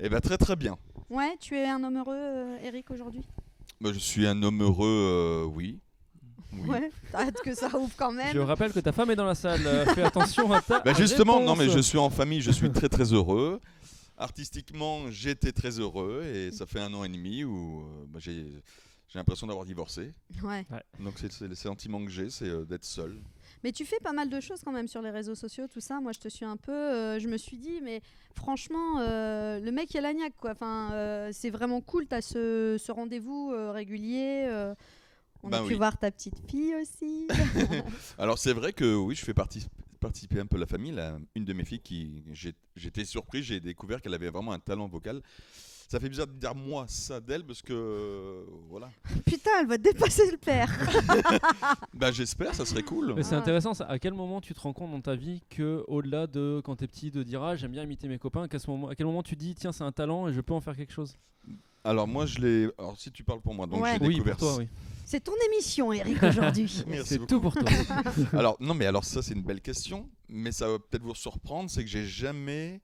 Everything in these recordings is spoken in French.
Eh ben très très bien. Ouais, tu es un homme heureux, euh, Eric, aujourd'hui? Bah, je suis un homme heureux, euh, oui. Oui. Ouais, hâte que ça ouvre quand même. Je rappelle que ta femme est dans la salle. euh, Fais attention à ta Bah justement, non mais je suis en famille, je suis très très heureux. Artistiquement, j'étais très heureux et ça fait un an et demi où euh, bah, j'ai j'ai l'impression d'avoir divorcé. Ouais. Donc c'est c'est le sentiment que j'ai, c'est euh, d'être seul. Mais tu fais pas mal de choses quand même sur les réseaux sociaux, tout ça. Moi, je te suis un peu. euh, je me suis dit, mais franchement, euh, le mec, il a l'agnac, quoi. Enfin, euh, c'est vraiment cool. Tu as ce, ce rendez-vous régulier. on Bah a pu voir ta petite fille aussi. Alors c'est vrai que oui, je fais partie- participer un peu à la famille. Là, une de mes filles qui j'étais surpris, j'ai découvert qu'elle avait vraiment un talent vocal. Ça fait bizarre de dire moi ça d'elle parce que euh, voilà. Putain, elle va dépasser le père. Bah j'espère, ça serait cool. Mais c'est intéressant, ça. à quel moment tu te rends compte dans ta vie que, au-delà de quand t'es petit, de dire ah, j'aime bien imiter mes copains, qu'à ce moment, à quel moment tu dis tiens c'est un talent et je peux en faire quelque chose? Alors moi je l'ai. Alors si tu parles pour moi, donc Ouais. j'ai Oui, découvert. pour toi, oui. C'est ton émission, Eric, aujourd'hui. Merci C'est beaucoup. tout pour toi. Alors non mais alors ça c'est une belle question, mais ça va peut-être vous surprendre, c'est que j'ai jamais.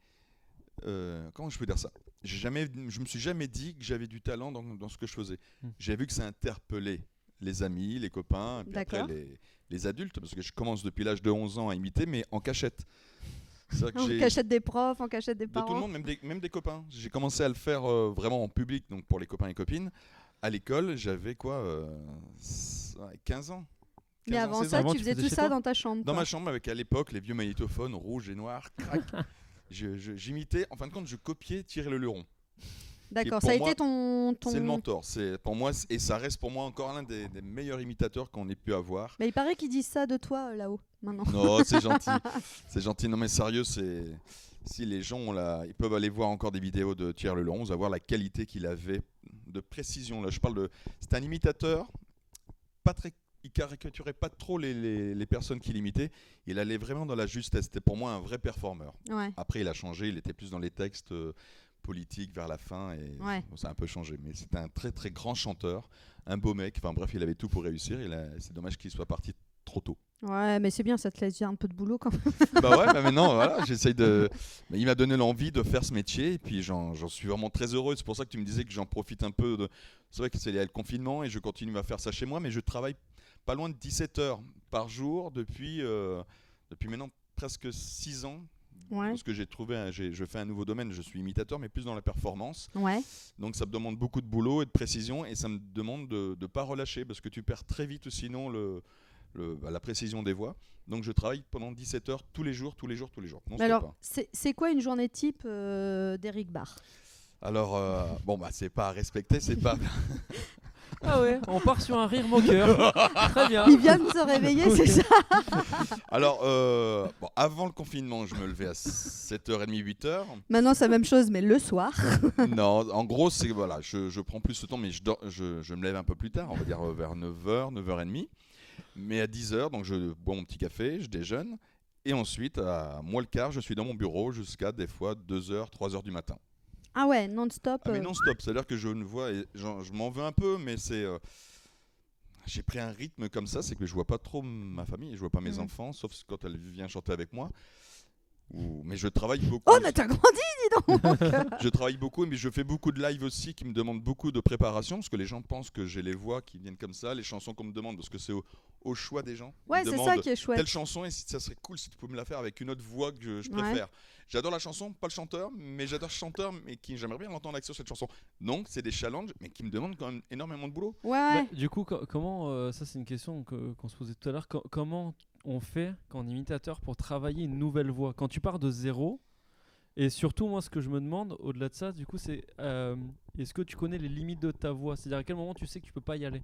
euh, comment je peux dire ça? Jamais, je me suis jamais dit que j'avais du talent dans, dans ce que je faisais. Hmm. J'ai vu que ça interpellait les amis, les copains, et puis après les, les adultes, parce que je commence depuis l'âge de 11 ans à imiter, mais en cachette. En cachette des profs, en cachette des de tout le parents. monde, même des, même des copains. J'ai commencé à le faire euh, vraiment en public, donc pour les copains et copines. À l'école, j'avais quoi euh, s- ouais, 15 ans. Mais 15 ans, avant 16 ça, ans. Tu faisais tout ça dans ta chambre. Dans quoi. ma chambre, avec à l'époque les vieux magnétophones rouges et noirs, crac. J'imitais, en fin de compte, je copiais Thierry Le Luron. D'accord, ça a moi, été ton. ton... C'est le mentor. C'est pour moi, et ça reste pour moi encore l'un des, des meilleurs imitateurs qu'on ait pu avoir. Mais il paraît qu'ils disent ça de toi euh, là-haut, maintenant. Non, c'est gentil. C'est gentil. Non, mais sérieux, c'est. Si les gens ont la... ils peuvent aller voir encore des vidéos de Thierry Lelouron, vous allez voir la qualité qu'il avait de précision. Là, je parle de. C'est un imitateur, pas très. Il caricaturait pas trop les, les- les personnes qu'il imitait. Il allait vraiment dans la justesse. C'était pour moi un vrai performeur. Ouais. Après, il a changé. Il était plus dans les textes euh, politiques vers la fin et Ouais. ça a un peu changé. Mais c'était un très très grand chanteur, un beau mec. Enfin bref, il avait tout pour réussir. C'est dommage qu'il soit parti trop tôt. Ouais, mais c'est bien, ça te laisse un peu de boulot quand même. bah ouais, bah maintenant, voilà, j'essaye de. Mais il m'a donné l'envie de faire ce métier et puis j'en j'en suis vraiment très heureux. C'est pour ça que tu me disais que j'en profite un peu. De... C'est vrai que c'est le confinement et je continue à faire ça chez moi, mais je travaille pas loin de 17 heures par jour depuis, euh, depuis maintenant presque 6 ans. Ouais. Parce que j'ai trouvé, je fais un nouveau domaine, je suis imitateur, mais plus dans la performance. Ouais. Donc ça me demande beaucoup de boulot et de précision et ça me demande de ne pas relâcher parce que tu perds très vite sinon le, le- bah, la précision des voix. Donc je travaille pendant 17 heures tous les jours, tous les jours, tous les jours. Non alors, c'est c'est quoi une journée type euh, d'Eric Barr Alors euh, bon bah c'est pas à respecter, c'est pas. Ah ouais, on part sur un rire moqueur. Très bien. Il vient de se réveiller, c'est ça Alors euh, bon, avant le confinement, je me levais à 7h30, 8h. Maintenant, c'est la même chose, mais le soir. non, en gros c'est voilà, je, je prends plus de temps, mais je, dors- je, je me lève un peu plus tard, on va dire euh, vers 9h, 9h30. Mais à 10h, donc je bois mon petit café, je déjeune. Et ensuite, à moins le quart, je suis dans mon bureau jusqu'à des fois 2h, 3h du matin. Ah ouais, non-stop. Ah, mais euh, non-stop, c'est-à-dire que je ne vois, et je m'en veux un peu, mais c'est. euh, j'ai pris un rythme comme ça, c'est que je vois pas trop ma famille, je vois pas mes Mhm. enfants, sauf quand elle vient chanter avec moi. Ou- Mais je travaille beaucoup. Oh, mais t'as grandi, dis donc Je travaille beaucoup, mais je fais beaucoup de live aussi qui me demandent beaucoup de préparation, parce que les gens pensent que j'ai les voix qui viennent comme ça, les chansons qu'on me demande, parce que c'est au, au choix des gens. Ouais, c'est ça qui est chouette. Telle chanson, et si ça serait cool si tu pouvais me la faire avec une autre voix que je, je Ouais. préfère. J'adore la chanson, pas le chanteur, mais j'adore le chanteur, mais qui j'aimerais bien l'entendre avec sur cette chanson. Donc, c'est des challenges, mais qui me demandent quand même énormément de boulot. Ouais. Bah, du coup, co- comment, euh, ça c'est une question que- qu'on se posait tout à l'heure, co- comment on fait qu'en imitateur pour travailler une nouvelle voix Quand tu pars de zéro, et surtout moi ce que je me demande au-delà de ça, du coup c'est euh, est-ce que tu connais les limites de ta voix? C'est-à-dire à quel moment tu sais que tu peux pas y aller?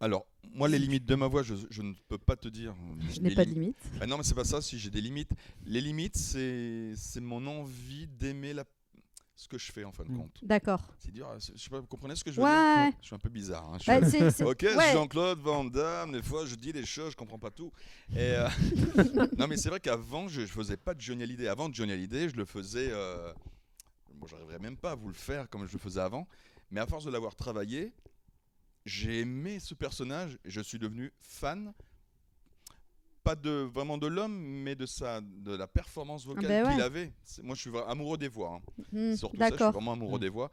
Alors, moi, les limites de ma voix, je, je ne peux pas te dire. Je n'ai pas de limites- limite. Ah non, mais c'est pas ça, si j'ai des limites. Les limites, c'est c'est mon envie d'aimer la... ce que je fais, en fin de Mm. compte. D'accord. C'est dur, c'est- je sais pas, vous comprenez ce que je veux Ouais. dire Je suis un peu bizarre. hein, je Bah, suis- c'est- c'est- Ok, ouais. Jean-Claude Van Damme, des fois je dis des choses, je comprends pas tout. Et, euh, non, mais c'est vrai qu'avant, je, je faisais pas de Johnny Hallyday. Avant de Johnny Hallyday, je le faisais. Euh... Bon, j'arriverais même pas à vous le faire comme je le faisais avant. Mais à force de l'avoir travaillé, j'ai aimé ce personnage et je suis devenu fan. Pas de vraiment de l'homme, mais de sa de la performance vocale ben qu'il avait. C'est- Moi, je suis amoureux des voix. hein. Hmm, Surtout ça, je suis vraiment amoureux Mm. des voix.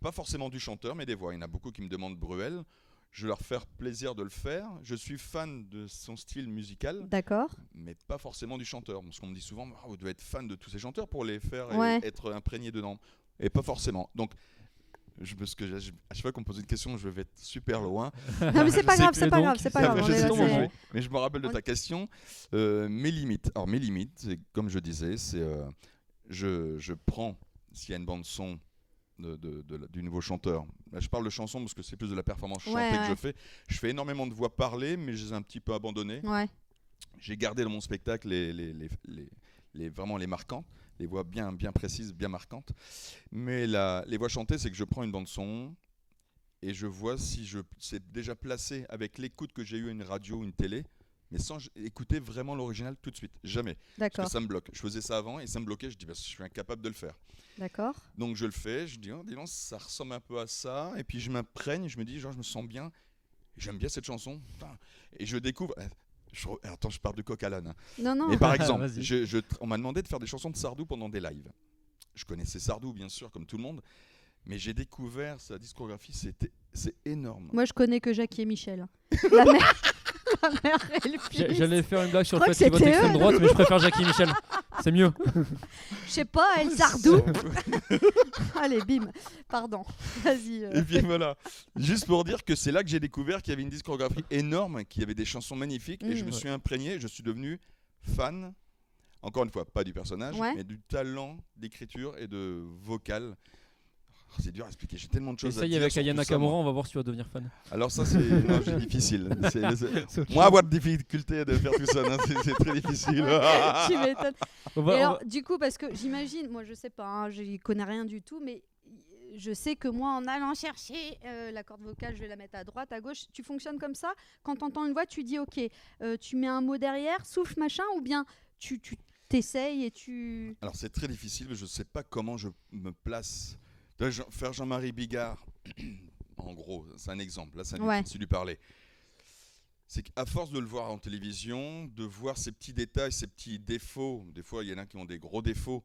Pas forcément du chanteur, mais des voix. Il y en a beaucoup qui me demandent Bruel. Je leur faire plaisir de le faire. Je suis fan de son style musical, D'accord. mais pas forcément du chanteur. Parce qu'on me dit souvent, Ah, vous devez être fan de tous ces chanteurs pour les faire et être imprégné dedans. Et pas forcément. Donc, je, parce que je- à chaque fois qu'on me pose une question, je vais être super loin. Non mais c'est pas grave, c'est pas grave, c'est pas grave. là, mais je me rappelle de ta question. Euh, mes limites. Alors, mes limites, comme je disais, c'est euh, je, je prends, s'il y a une bande-son de, de- de la- du nouveau chanteur, là, je parle de chanson parce que c'est plus de la performance chantée Ouais, que je fais. Je fais énormément de voix parlées, mais je les ai un petit peu abandonnées. Ouais. J'ai gardé dans mon spectacle les, les, les- les- les- vraiment les marquantes, les voix bien, bien précises, bien marquantes. Mais la- les voix chantées, c'est que je prends une bande-son et je vois si je c'est déjà placé avec l'écoute que j'ai eue à une radio ou une télé, mais sans écouter vraiment l'original tout de suite. Jamais. D'accord. ça me bloque. Je faisais ça avant et ça me bloquait. Je dis, bah, je suis incapable de le faire. D'accord. Donc je le fais, je dis, oh, dis donc, ça ressemble un peu à ça. Et puis je m'imprègne, je me dis, genre, je me sens bien. J'aime bien cette chanson. Et je découvre. Je attends, je pars de coq à l'âne. hein. Non non. Mais par exemple, Vas-y. je- je- on m'a demandé de faire des chansons de Sardou pendant des lives. Je connaissais Sardou, bien sûr, comme tout le monde. Mais j'ai découvert sa discographie, c'était, c'est énorme. Moi je connais que Jackie et Michel. La mère, et le fils. J'allais faire une blague sur le fait qu'il vote extrême eux. droite, mais je préfère Jackie Michel. C'est mieux. Je sais pas, El Sardou. Allez, bim. Pardon. Vas-y. euh. Et puis voilà, juste pour dire que c'est là que j'ai découvert qu'il y avait une discographie énorme, qu'il y avait des chansons magnifiques, et je Mm. me Ouais. suis imprégné, je suis devenu fan, encore une fois, pas du personnage, Ouais. mais du talent d'écriture et de vocal. Oh, C'est dur à expliquer, j'ai tellement de choses à Essaye dire. avec moi. Nakamura, on va voir si tu vas devenir fan. Alors ça, c'est non, difficile. C'est- c'est- C'est autre Moi, avoir de difficulté de faire tout ça, non, c'est c'est très difficile. tu m'étonnes. On va- Et on alors, va- du coup, parce que j'imagine, moi je sais pas, hein, je connais rien du tout, mais je sais que moi, en allant chercher euh, la corde vocale, je vais la mettre à droite, à gauche. Tu fonctionnes comme ça? Quand tu entends une voix, tu dis OK, euh, tu mets un mot derrière, souffle, machin, ou bien tu tu t'essayes et tu. Alors c'est très difficile, mais je ne sais pas comment je me place. Là, Jean- Faire Jean-Marie Bigard, en gros, c'est un exemple, là, ça lui, Ouais. c'est lui parler. C'est qu'à force de le voir en télévision, de voir ces petits détails, ces petits défauts, des fois il y en a qui ont des gros défauts,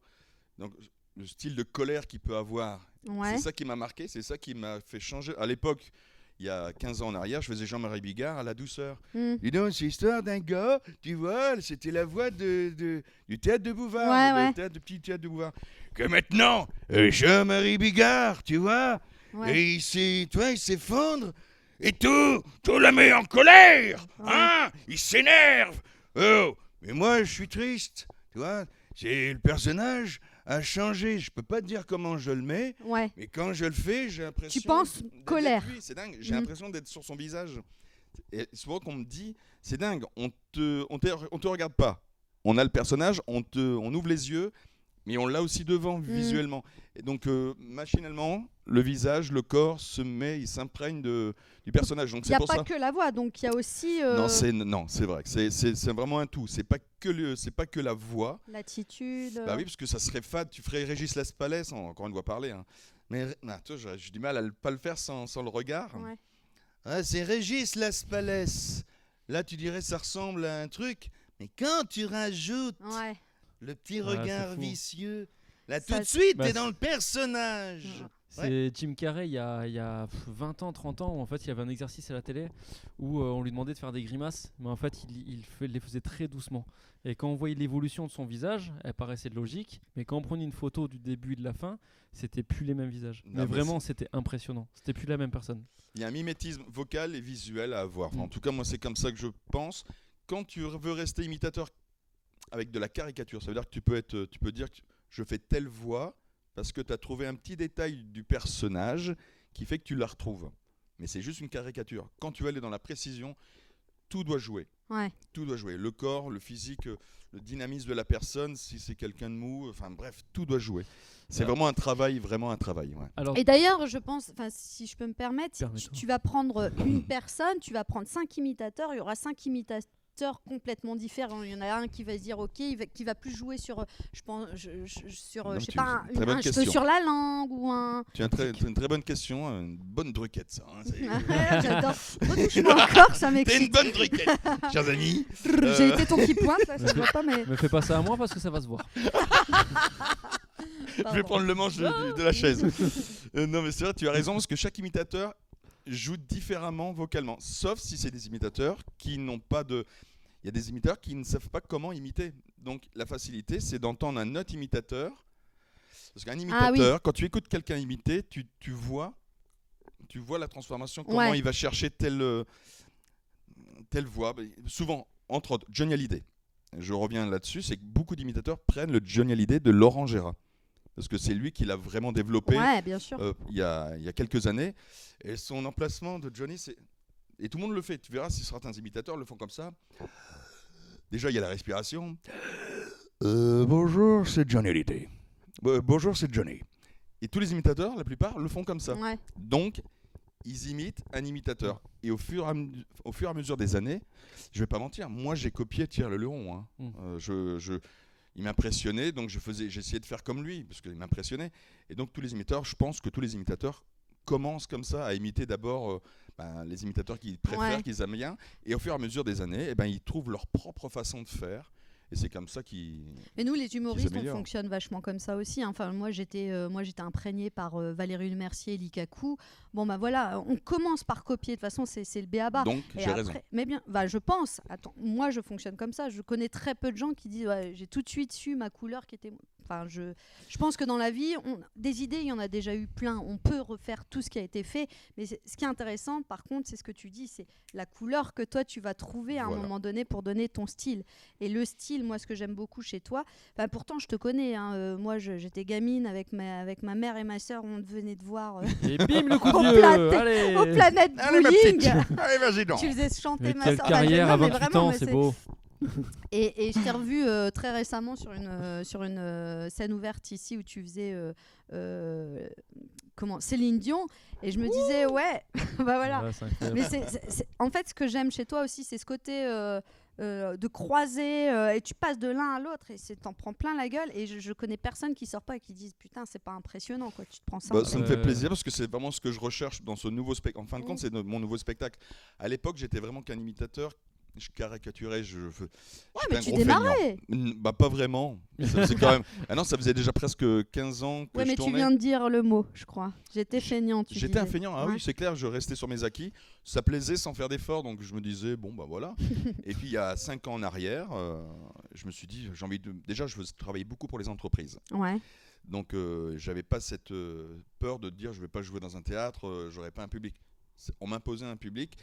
donc le style de colère qu'il peut avoir, Ouais. c'est ça qui m'a marqué, c'est ça qui m'a fait changer. À l'époque, il y a 15 ans en arrière, je faisais Jean-Marie Bigard à la douceur. Dis donc, c'est l'histoire d'un gars, tu vois, c'était la voix de, de- du théâtre de Bouvard, Ouais, ouais. théâtre, de petit théâtre de Bouvard. Que maintenant, euh, Jean-Marie Bigard, tu vois, Ouais. et il s'est, s'effondre, et tout, tout la met en colère, hein, il s'énerve. Oh, mais moi, je suis triste, tu vois, c'est le personnage a changé, je peux pas te dire comment je le mets, Ouais. mais quand je le fais, j'ai l'impression. penses d'être colère. C'est dingue. J'ai Mm. l'impression d'être sur son visage. Et souvent qu'on me dit, c'est dingue. On te, on te, on te regarde pas. On a le personnage, on te, on ouvre les yeux, mais on l'a aussi devant visuellement. Et donc euh, machinalement, le visage, le corps se met, il s'imprègne du personnage. Donc Il n'y a pas ça. que la voix, donc il y a aussi euh, Non, c'est non, c'est vrai. C'est vraiment un tout. C'est pas que le, c'est pas que la voix. l'attitude. Bah oui, parce que ça serait fade. Tu ferais Régis Laspalais, sans encore une fois parler. hein. Mais vois, j'ai j'ai du mal à ne pas le faire sans, sans le regard. Ouais. Ah, c'est Régis Laspalais. Là, tu dirais ça ressemble à un truc. Mais quand tu rajoutes Ouais. Le petit Ouais, c'est regard vicieux, là, Ça- tout de suite, Bah, t'es dans le personnage. C'est Jim Carrey il y a, il y a pff, 20 ans, 30 ans, où en fait il y avait un exercice à la télé où euh, on lui demandait de faire des grimaces, mais en fait il, il fait- les faisait très doucement. Et quand on voyait l'évolution de son visage, elle paraissait logique, mais quand on prenait une photo du début et de la fin, c'était plus les mêmes visages. Non, mais mais vraiment c'était impressionnant, c'était plus la même personne. Il y a un mimétisme vocal et visuel à avoir. Enfin, Mm. En tout cas, moi, c'est comme ça que je pense. Quand tu veux rester imitateur avec de la caricature, ça veut dire que tu peux, être, tu peux dire que je fais telle voix parce que tu as trouvé un petit détail du personnage qui fait que tu la retrouves. Mais c'est juste une caricature. Quand tu veux aller dans la précision, tout doit jouer. Ouais. Tout doit jouer. Le corps, le physique, le dynamisme de la personne, si c'est quelqu'un de mou, enfin bref, tout doit jouer. C'est vraiment un travail, vraiment un travail. ouais. Alors, Et d'ailleurs, je pense, si je peux me permettre, tu vas prendre une personne, tu vas prendre cinq imitateurs, il y aura cinq imitateurs acteurs complètement différents. Il y en a un qui va se dire ok, il va, qui va plus jouer sur, je pense, je- je- sur, Non, je sais tu- pas, un- un sur la langue ou un. Tu as un très- c'est une très bonne question, une bonne druquette ça. hein, J'adore. Retouche-moi encore, ça T'es une m'excite. bonne druquette, chers amis. J'ai Euh, été ton qui pointe, là, ça se voit pas, mais. Me fais pas ça à moi parce que ça va se voir. Je vais prendre le manche de, de la chaise. Euh, non, mais c'est vrai, tu as raison, parce que chaque imitateur joue différemment vocalement. Sauf si c'est des imitateurs qui n'ont pas de. Il y a des imitateurs qui ne savent pas comment imiter. Donc la facilité, c'est d'entendre un autre imitateur. Parce qu'un Ah oui. imitateur, quand tu écoutes quelqu'un imiter, tu, tu vois, tu vois la transformation, comment Ouais. il va chercher telle, euh, telle voix. Bah, Souvent, entre autres, Johnny Hallyday. Je reviens là-dessus, c'est que beaucoup d'imitateurs prennent le Johnny Hallyday de Laurent Gérard. Parce que c'est lui qui l'a vraiment développé Ouais, bien sûr. euh, il y, a, il y a quelques années. Et son emplacement de Johnny, c'est. Et tout le monde le fait. Tu verras si certains imitateurs le font comme ça. Déjà, il y a la respiration. Euh, bonjour, c'est Johnny Hallyday. Euh, bonjour, c'est Johnny. Et tous les imitateurs, la plupart, le font comme ça. Ouais. Donc, ils imitent un imitateur. Et au fur et à, au fur et à mesure des années, je vais pas mentir, moi j'ai copié Thierry Le Leron. hein. Mm. Euh, je, je- il m'impressionnait, donc je faisais, j'essayais de faire comme lui, parce qu'il m'impressionnait. Et donc tous les imitateurs, je pense que tous les imitateurs commencent comme ça à imiter d'abord euh, ben, les imitateurs qu'ils préfèrent, Ouais. qu'ils aiment bien. Et au fur et à mesure des années, eh ben, ils trouvent leur propre façon de faire. Et c'est comme ça qu'ils... Mais nous, les humoristes, on fonctionne vachement comme ça aussi. hein. Enfin, moi, j'étais, euh, moi, j'étais imprégnée par euh, Valérie Lemercier et Likaku. Bon, bah voilà, on commence par copier. De toute façon, c'est, le béaba. Donc j'ai raison. Mais bien, bah, je pense. Attends, moi, je fonctionne comme ça. Je connais très peu de gens qui disent ouais, j'ai tout de suite su ma couleur qui était. Enfin, je, je pense que dans la vie, on, des idées, il y en a déjà eu plein. On peut refaire tout ce qui a été fait. Mais ce qui est intéressant, par contre, c'est ce que tu dis, c'est la couleur que toi, tu vas trouver à un moment donné pour donner ton style. Et le style, moi, ce que j'aime beaucoup chez toi, bah, pourtant, je te connais. hein, euh, moi, j'étais gamine avec ma, avec ma mère et ma soeur. On venait de voir euh, Et bim le coup de vieux. au Planète Allez, ma Bowling. Allez, vas-y, donc. Tu faisais chanter Mais ma soeur. Carrière non, à mais 28 vraiment, ans, c'est beau. et, et je t'ai revu euh, très récemment sur une, euh, sur une euh, scène ouverte ici où tu faisais euh, euh, comment Céline Dion et je me disais ouais bah voilà Ouais, mais c'est- c'est- c'est- en fait ce que j'aime chez toi aussi c'est ce côté euh, euh, de croiser euh, et tu passes de l'un à l'autre et c'est t'en prends plein la gueule et je, je connais personne qui sort pas et qui disent putain c'est pas impressionnant quoi tu te prends ça Bah, ça me fait plaisir parce que c'est vraiment ce que je recherche dans ce nouveau spectacle. En fin de compte, c'est mon nouveau spectacle. À l'époque, j'étais vraiment qu'un imitateur. Je caricaturais, je, je, ouais mais un tu gros démarrais Bah pas vraiment. Ça faisait quand même. Ah non, ça faisait déjà presque 15 ans que ouais je mais tu viens de dire le mot je crois j'étais feignant tu J'étais un feignant, ah Ouais. oui, c'est clair, je restais sur mes acquis. Ça plaisait sans faire d'effort, donc je me disais, bon, bah voilà. Et puis il y a 5 ans en arrière, euh, je me suis dit, j'ai envie de. Déjà, je faisais- travaillais beaucoup pour les entreprises. ouais Donc euh, j'avais pas cette euh, peur de dire, je vais pas jouer dans un théâtre, euh, j'aurais pas un public. On m'imposait un public.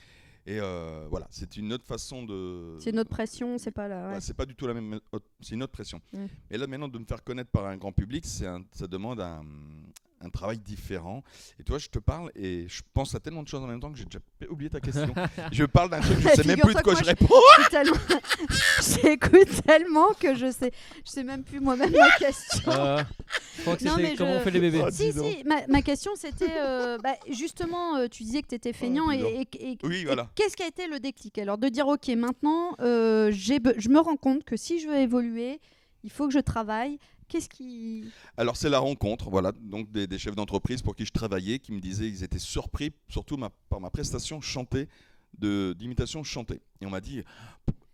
Et euh, voilà, c'est une autre façon de. c'est notre pression c'est pas la ouais. Ouais, c'est pas du tout la même, c'est une autre pression. Mm. Et là maintenant de me faire connaître par un grand public, un- ça demande un, un travail différent. Et toi, je te parle et je pense à tellement de choses en même temps que j'ai déjà oublié ta question. je parle d'un truc, je sais même plus de quoi je réponds. J'écoute tellement... Que je sais, je sais même plus moi-même ma question. Euh, je crois que Non, c'était mais comment je- on fait les bébés. Oh, si, si, ma, ma question c'était euh, bah, justement, euh, tu disais que tu étais feignant et, et- et- Oui, et voilà. qu'est-ce qui a été le déclic? Alors de dire, ok, maintenant, euh, je me rends compte que si je veux évoluer, il faut que je travaille. Qu'est-ce qui. Alors c'est la rencontre, voilà, donc des, des chefs d'entreprise pour qui je travaillais, qui me disaient qu'ils étaient surpris, surtout ma- par ma prestation chantée, d'imitation chantée. Et on m'a dit,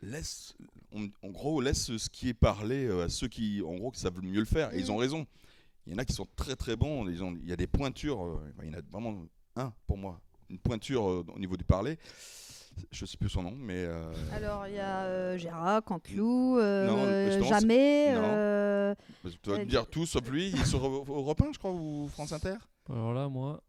laisse, on- en gros, laisse ce qui est parlé euh, à ceux qui, en gros, qui savent mieux le faire. Et ils ont raison. Il y en a qui sont très très bons. ils ont- il y a des pointures. euh, il y en a vraiment un pour moi, une pointure euh, au niveau du parler. Je sais plus son nom, mais euh, Alors il y a euh, Gérard, Canteloup, euh, justement, Jamais. non. euh, tu vas euh, me dire tout sauf lui. Il est sur Europe 1, je crois, ou France Inter. Alors là, moi.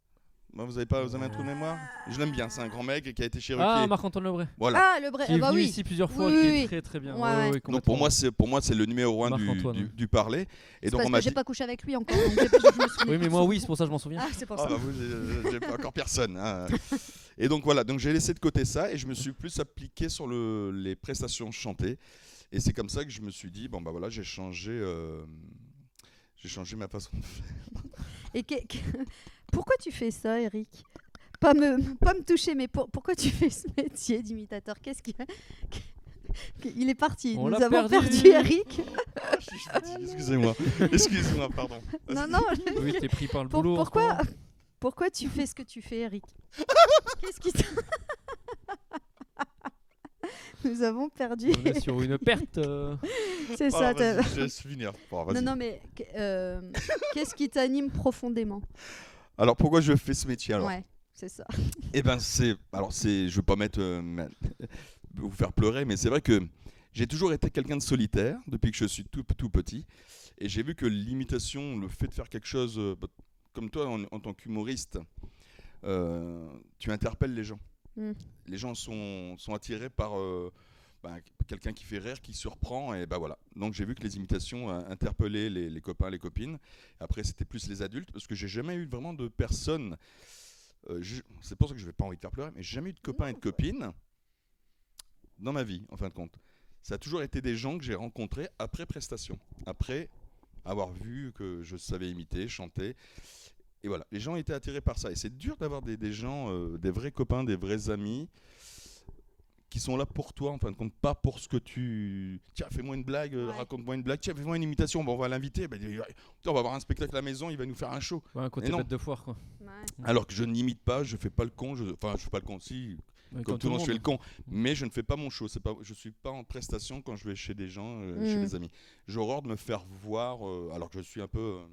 Vous avez pas, vous avez un trou de mémoire? Je l'aime bien. C'est un grand mec qui a été chez Ah. Marc-Antoine Lebray. Voilà. Ah, le Bré. Qui est ah bah venu oui. ici plusieurs fois, Oui, qui oui, est oui. très très bien. Ouais, Ouais, ouais. ouais, Donc pour moi, c'est pour moi c'est le numéro un du, Marc-Antoine, du, du parler. Et donc parce on que j'ai dit. pas couché avec lui encore. donc j'ai pas- je me souviens Oui, mais moi, oui, c'est pour ça que je m'en souviens. Ah, c'est pour Ah ça. bah vous, j'ai- j'ai pas encore personne. hein. Et donc voilà, donc j'ai laissé de côté ça et je me suis plus appliqué sur le, les prestations chantées. Et c'est comme ça que je me suis dit bon bah voilà, j'ai changé, euh, j'ai changé ma façon de faire. Et que- que- pourquoi tu fais ça, Eric? Pas me, pas me toucher, mais pour- pourquoi tu fais ce métier d'imitateur? Qu'est-ce qui Il est parti? On Nous avons perdu. perdu Eric. Je excusez-moi. Excusez-moi, pardon. Non, non. Oui, t'es pris par le Pour- boulot. pourquoi. Pourquoi tu fais ce que tu fais, Eric Qu'est-ce qui t'a- Nous avons perdu. On est sur une perte. euh, C'est ça. Ah, t'as- vas-y, je laisse finir. Bon, vas-y. Non, non, mais qu- euh, qu'est-ce qui t'anime profondément Alors pourquoi je fais ce métier alors Ouais, c'est ça. Eh ben c'est alors c'est je veux pas mettre euh, ma- vous faire pleurer mais c'est vrai que j'ai toujours été quelqu'un de solitaire depuis que je suis tout tout petit et j'ai vu que l'imitation le fait de faire quelque chose euh, bah, comme toi en, en tant qu'humoriste euh, tu interpelles les gens. Mm. Les gens sont, sont attirés par euh, ben, quelqu'un qui fait rire, qui surprend et ben voilà. Donc j'ai vu que les imitations euh, interpellaient les, les copains, les copines. Après c'était plus les adultes parce que j'ai jamais eu vraiment de personnes euh, c'est pour ça que je n'ai pas envie de faire pleurer, mais j'ai jamais eu de copains et de copines dans ma vie, en fin de compte. Ça a toujours été des gens que j'ai rencontrés après prestation, après avoir vu que je savais imiter, chanter. Et voilà, les gens étaient attirés par ça. Et c'est dur d'avoir des, des gens, euh, des vrais copains, des vrais amis, qui sont là pour toi, en fin de compte, pas pour ce que tu... Tiens, fais-moi une blague, euh, Ouais. raconte-moi une blague, tiens, fais-moi une imitation, bon, on va l'inviter, Ben, on va avoir un spectacle à la maison, il va nous faire un show. ouais, un côté non. bête de foire, quoi. Alors que je n'imite pas, je fais pas le con, je... enfin je fais pas le con, si, comme tout le monde, je fais le con, mais je ne fais pas mon show. C'est pas, je suis pas en prestation quand je vais chez des gens, euh, chez Mhm. des amis. J'ai horreur de me faire voir, euh, alors que je suis un peu euh,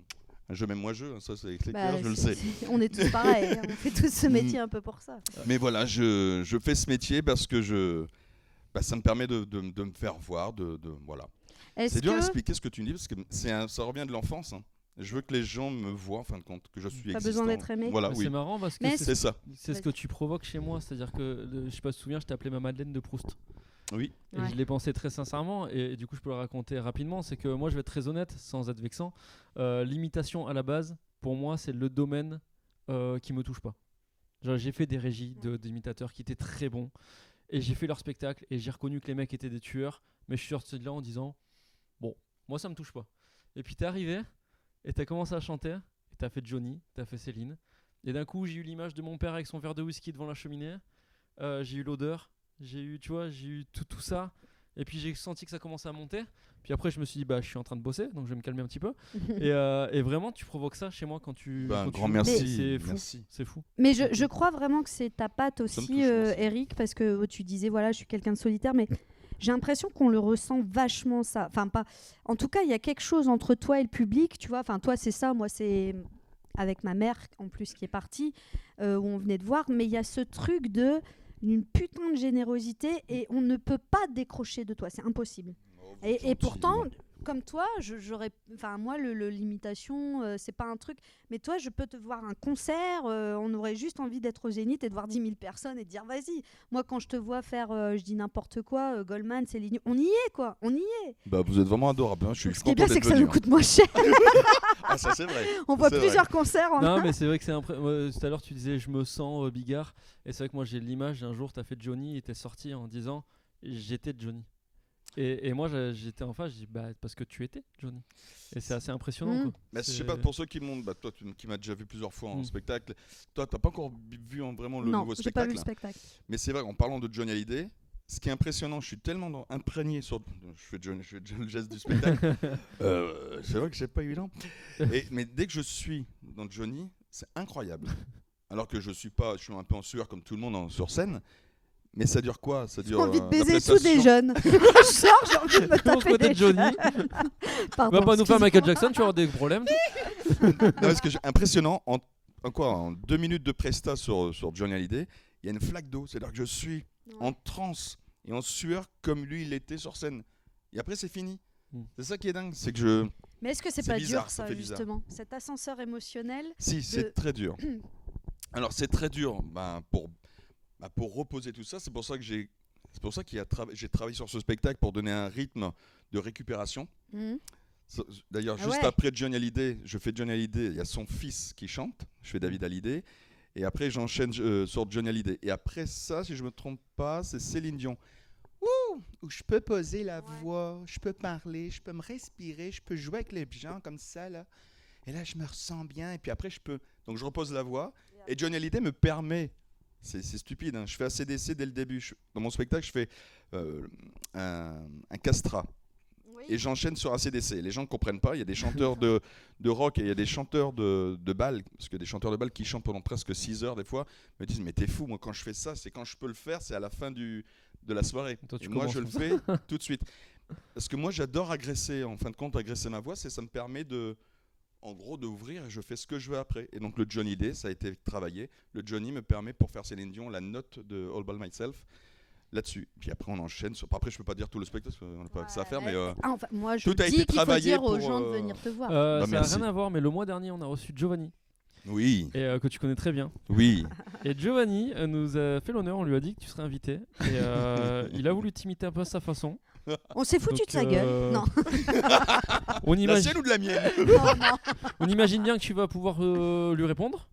je m'aime moi je, hein, ça c'est c'est Bah, je le sais. On est tous pareils. hein. On fait tous ce Mm. métier un peu pour ça. Mais voilà, je, je fais ce métier parce que je, bah, ça me permet de, de, de me faire voir, de, de- voilà. C'est dur à que expliquer ce que tu dis parce que c'est un- ça revient de l'enfance. hein. Je veux que les gens me voient en fin de compte, que je suis T'as existant. besoin d'être aimé Voilà, oui, C'est marrant parce que c'est c'est ça. c'est ce que tu provoques chez moi. C'est-à-dire que, le- je sais pas si tu te souviens, je t'ai appelé ma Madeleine de Proust. Oui. Et Ouais. je l'ai pensé très sincèrement, et, du coup je peux le raconter rapidement, c'est que moi je vais être très honnête, sans être vexant, euh, l'imitation à la base, pour moi c'est le domaine euh, qui me touche pas. Genre, J'ai fait des régies de- d'imitateurs qui étaient très bons, et j'ai fait leur spectacle, et j'ai reconnu que les mecs étaient des tueurs, mais je suis sorti de là en disant, bon, moi ça me touche pas. Et puis t'es arrivé, et t'as commencé à chanter, et t'as fait Johnny, t'as fait Céline, et d'un coup j'ai eu l'image de mon père avec son verre de whisky devant la cheminée, euh, j'ai eu l'odeur, j'ai eu, tu vois, j'ai eu tout, tout ça. Et puis j'ai senti que ça commençait à monter. Puis après, je me suis dit, bah, je suis en train de bosser, donc je vais me calmer un petit peu. et, euh, et vraiment, tu provoques ça chez moi quand tu. Bah, un quand tu grand joues. merci. C'est fou. merci. C'est fou. Mais je, je crois vraiment que c'est ta patte aussi, touche, euh. Eric, parce que oh, tu disais, voilà, je suis quelqu'un de solitaire, mais j'ai l'impression qu'on le ressent vachement, ça. Enfin, pas. En tout cas, il y a quelque chose entre toi et le public, tu vois. Enfin, toi, c'est ça, moi, c'est avec ma mère, en plus, qui est partie, euh, où on venait de voir, mais il y a ce truc de une putain de générosité et on ne peut pas décrocher de toi, c'est impossible. Et, et pourtant, comme toi, j'aurais, enfin moi, le, le- l'imitation, euh, c'est pas un truc. Mais toi, je peux te voir un concert, euh, on aurait juste envie d'être au Zénith et de voir 10 000 personnes et de dire vas-y. Moi, quand je te vois faire, euh, je dis n'importe quoi, euh, Goldman, Céline, on y est quoi, on y est. Bah, vous êtes vraiment adorable. hein. Je suis Ce qui est bien, c'est que ça nous hein. coûte moins cher. Ah, ça c'est vrai. on voit vrai. plusieurs concerts. En... non, mais c'est vrai que c'est impré- Tout à l'heure, tu disais, je me sens euh, bigard. Et c'est vrai que moi, j'ai l'image d'un jour, tu as fait Johnny et tu es sorti en disant, j'étais Johnny. Et, et moi, j'étais en face, je dis, bah, parce que tu étais Johnny. Et c'est assez impressionnant. Mm. quoi. Mais je sais pas, pour ceux qui m'ont, bah, toi tu- qui m'as déjà vu plusieurs fois en Mm. spectacle, toi t'as pas encore vu en vraiment le non, nouveau j'ai pas vu spectacle. le spectacle. Mais c'est vrai, en parlant de Johnny Hallyday, ce qui est impressionnant, je suis tellement dans- imprégné sur. Je fais, Johnny, je fais le geste du spectacle. Euh, c'est vrai que c'est pas évident. Et, mais dès que je suis dans Johnny, c'est incroyable. Alors que je suis pas, je suis un peu en sueur comme tout le monde en- sur scène. Mais ça dure quoi? Ça J'ai dure. envie de euh, baiser tous des jeunes. je sors, j'ai envie de me Pense taper côté des de Johnny. Pardon, Va pas nous faire Michael. Jackson, tu vas avoir des problèmes. Non, parce que j'ai- impressionnant, en, en quoi En deux minutes de presta sur, sur Johnny Hallyday, il y a une flaque d'eau. C'est-à-dire que je suis en transe et en sueur comme lui il était sur scène. Et après c'est fini. Mm. C'est ça qui est dingue, c'est que je. Mais est-ce que c'est C'est pas bizarre, dur ça ça, fait bizarre. justement Cet ascenseur émotionnel Si, c'est très dur. Alors c'est très dur ben, pour, ben, pour reposer tout ça. C'est pour ça que j'ai. C'est pour ça qu'il y a trava- j'ai travaillé sur ce spectacle pour donner un rythme de récupération. Mhm. D'ailleurs, Ah juste ouais. après Johnny Hallyday, je fais Johnny Hallyday, il y a son fils qui chante, je fais David Hallyday, et après j'enchaîne euh, sur Johnny Hallyday. Et après ça, si je me trompe pas, c'est Céline Dion. Ouh, où je peux poser la Ouais. voix, je peux parler, je peux me respirer, je peux jouer avec les gens comme ça là. Et là, je me ressens bien. Et puis après, je peux. Donc, je repose la voix. Et Johnny Hallyday me permet C'est stupide. hein. Je fais ACDC dès le début. Je- dans mon spectacle, je fais euh, un, un castrat. Oui. Et j'enchaîne sur ACDC. Les gens ne comprennent pas. Il y a des chanteurs de, de rock et il y a des chanteurs de, de bal. Parce que des chanteurs de bal qui chantent pendant presque 6 heures des fois me disent Mais t'es fou, moi quand je fais ça, c'est quand je peux le faire, c'est à la fin du, de la soirée. Toi, tu Et moi je le fais tout de suite. Parce que moi j'adore agresser, en fin de compte, agresser ma voix, c'est ça me permet de. En gros, d'ouvrir et je fais ce que je veux après. Et donc, le Johnny Day, ça a été travaillé. Le Johnny me permet, pour faire Céline Dion, la note de All By Myself là-dessus. Puis après, on enchaîne. Sur... Après, je peux pas dire tout le spectacle, parce qu'on n'a pas que ça à faire, mais. euh, Ah, enfin, moi, je tout a dis été qu'il faut travaillé dire aux gens de euh, venir te voir. Euh, Bah, ça n'a rien à voir, mais le mois dernier, on a reçu Giovanni, Oui, et, euh, que tu connais très bien. oui. Et Giovanni euh, nous a fait l'honneur, on lui a dit que tu serais invité. Et euh, il a voulu t'imiter un peu à sa façon. On s'est foutu donc, de sa euh, gueule. Non, On La imagine, sienne ou de la mienne non, non. on imagine bien que tu vas pouvoir euh, lui répondre.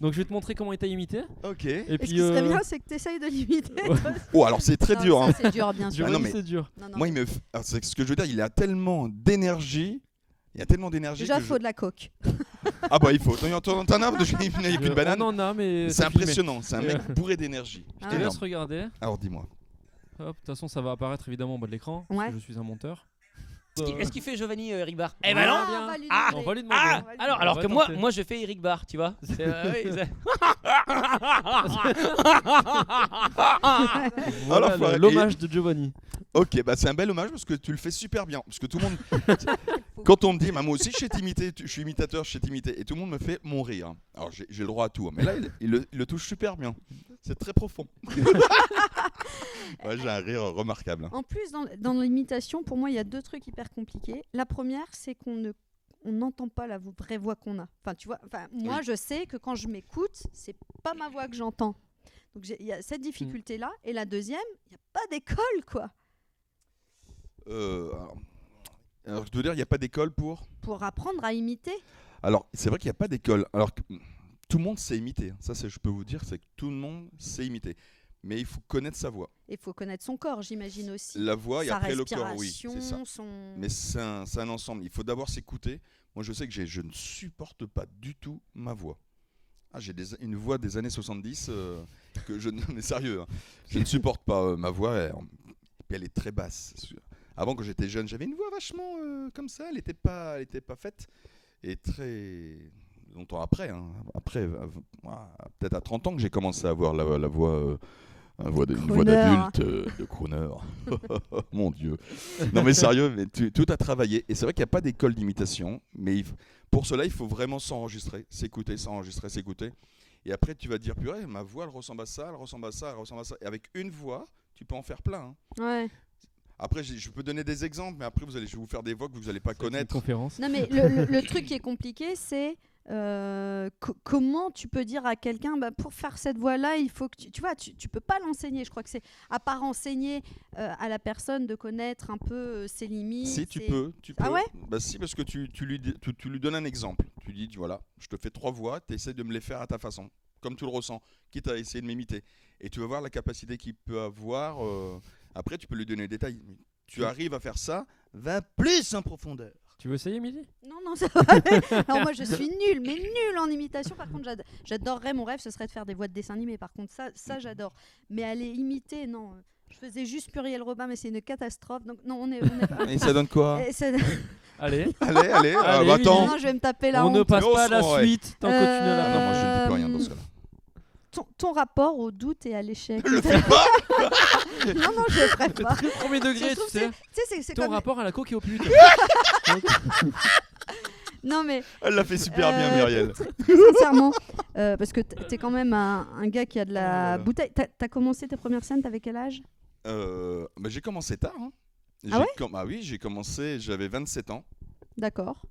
Donc je vais te montrer comment il t'a imité. Ok. Et Et ce puis, qui serait euh, bien, c'est que tu essayes de l'imiter. Ouais. Oh, alors c'est très Non, dur. ça, hein. C'est dur, bien sûr. Giovanni, non, mais- c'est dur. Non, non. Moi, il me. f- alors, c'est ce que je veux dire, il a tellement d'énergie. Il y a tellement d'énergie. Déjà, il je- faut de la coke. Ah bah il faut. T'en as un de chez avec Euh, une banane. On en a, mais C'est impressionnant. C'est un mec bourré d'énergie. Ah Je te laisse regarder. Alors dis-moi. Hop, De toute façon, ça va apparaître évidemment en bas de l'écran. parce Ouais. que Je suis un monteur. Est-ce qu'il- Est-ce qu'il fait Giovanni euh, Eric Barr Eh Ah, ben non bien. on va lui Ah, demander. on va lui demander. Ah va lui Alors, On alors va que moi, tenter. moi je fais Eric Barr, tu vois. C'est, euh, oui, c'est- Voilà Alors, le- arrêter. l'hommage de Giovanni. Ok, bah c'est un bel hommage parce que tu le fais super bien. Parce que tout le monde, quand on me dit, bah, moi aussi je sais t'imiter, tu- je suis imitateur, je sais t'imiter, et tout le monde me fait mon rire. Alors j'ai j'ai le droit à tout, hein. mais là il, il le, il le touche super bien. C'est très profond. ouais, j'ai un rire remarquable. hein. En plus, dans, dans l'imitation, pour moi, il y a deux trucs hyper compliqués. La première, c'est qu'on ne on n'entend pas la vraie voix qu'on a. Enfin, tu vois, enfin, moi, Oui. je sais que quand je m'écoute, c'est pas ma voix que j'entends. Donc, il y a cette difficulté-là. Et la deuxième, il n'y a pas d'école, quoi, Euh, alors, alors, je dois dire, il n'y a pas d'école pour? pour apprendre à imiter. Alors c'est vrai qu'il n'y a pas d'école. Alors que, tout le monde sait imiter. Ça, c'est- je peux vous dire, c'est que tout le monde sait imiter. Mais il faut connaître sa voix. Il faut connaître son corps, j'imagine aussi. La voix et après le corps, oui, ça. son... Mais c'est un, un ensemble. Il faut d'abord s'écouter. Moi, je sais que je ne supporte pas du tout ma voix. Ah, j'ai une voix des années 70 euh, que je ne. Mais sérieux, hein. je ne supporte pas euh, ma voix. Elle, elle est très basse. Avant, quand j'étais jeune, j'avais une voix vachement euh, comme ça. Elle n'était pas, elle était pas faite. Et très longtemps après, hein, après, euh, peut-être à 30 ans que j'ai commencé à avoir la, la voix. Un voix de- une voix d'adulte, euh, de crooner. Mon Dieu. Non mais sérieux, mais tu- tout a travaillé. Et c'est vrai qu'il n'y a pas d'école d'imitation, mais il pour cela, il faut vraiment s'enregistrer, s'écouter, s'enregistrer, s'écouter. Et après, tu vas te dire, purée, ma voix, elle ressemble à ça, elle ressemble à ça, elle ressemble à ça. Et avec une voix, tu peux en faire plein. hein. Ouais. Après, je peux donner des exemples, mais après, vous allez, je vais vous faire des voix que vous n'allez pas connaître. conférence. Non, mais le, le- le truc qui est compliqué, c'est euh, co- comment tu peux dire à quelqu'un, bah, pour faire cette voix-là, il faut que tu, tu vois, tu, tu peux pas l'enseigner. Je crois que c'est à part enseigner euh, à la personne de connaître un peu euh, ses limites. Si tu peux, tu peux. Ah ouais? Bah si, parce que tu, tu lui, dis- tu, tu lui donnes un exemple. Tu lui dis, voilà, je te fais trois voix, tu essaies de me les faire à ta façon, comme tu le ressens, quitte à essayer de m'imiter. Et tu vas voir la capacité qu'il peut avoir. euh, Après, tu peux lui donner des détails. Tu arrives à faire ça, va plus en profondeur. Tu veux essayer, Midi Non, non, ça va aller. Alors moi, je suis nulle, mais nulle en imitation. Par contre, j'ad- j'adorerais, mon rêve, ce serait de faire des voix de dessin animé. Par contre, ça, ça j'adore. Mais aller imiter, non. Je faisais juste Pluriel Robin, mais c'est une catastrophe. Donc non, on est, on est pas... Et ça donne quoi? Allez. Allez, allez, Allez, bah, attends. Non, je vais me taper la on ne passe pas à la ouais. suite tant que tu n'es là. Euh, Non, moi je ne dis plus rien dans ce cas-là. Ton, ton rapport au doute et à l'échec. Le fais pas non, non, je le ferai pas. Très premier degré, tu sais. C'est- Ton comme... rapport à la coque et au pute. Non, mais Elle l'a fait super bien, Euh, Muriel. sincèrement, euh, parce que t'es quand même un, un gars qui a de Oh la là. bouteille. T'as as commencé tes premières scènes, t'avais quel âge? Euh, bah, j'ai commencé tard. hein. J'ai Ah ouais? com- ah oui, j'ai commencé, j'avais 27 ans. D'accord.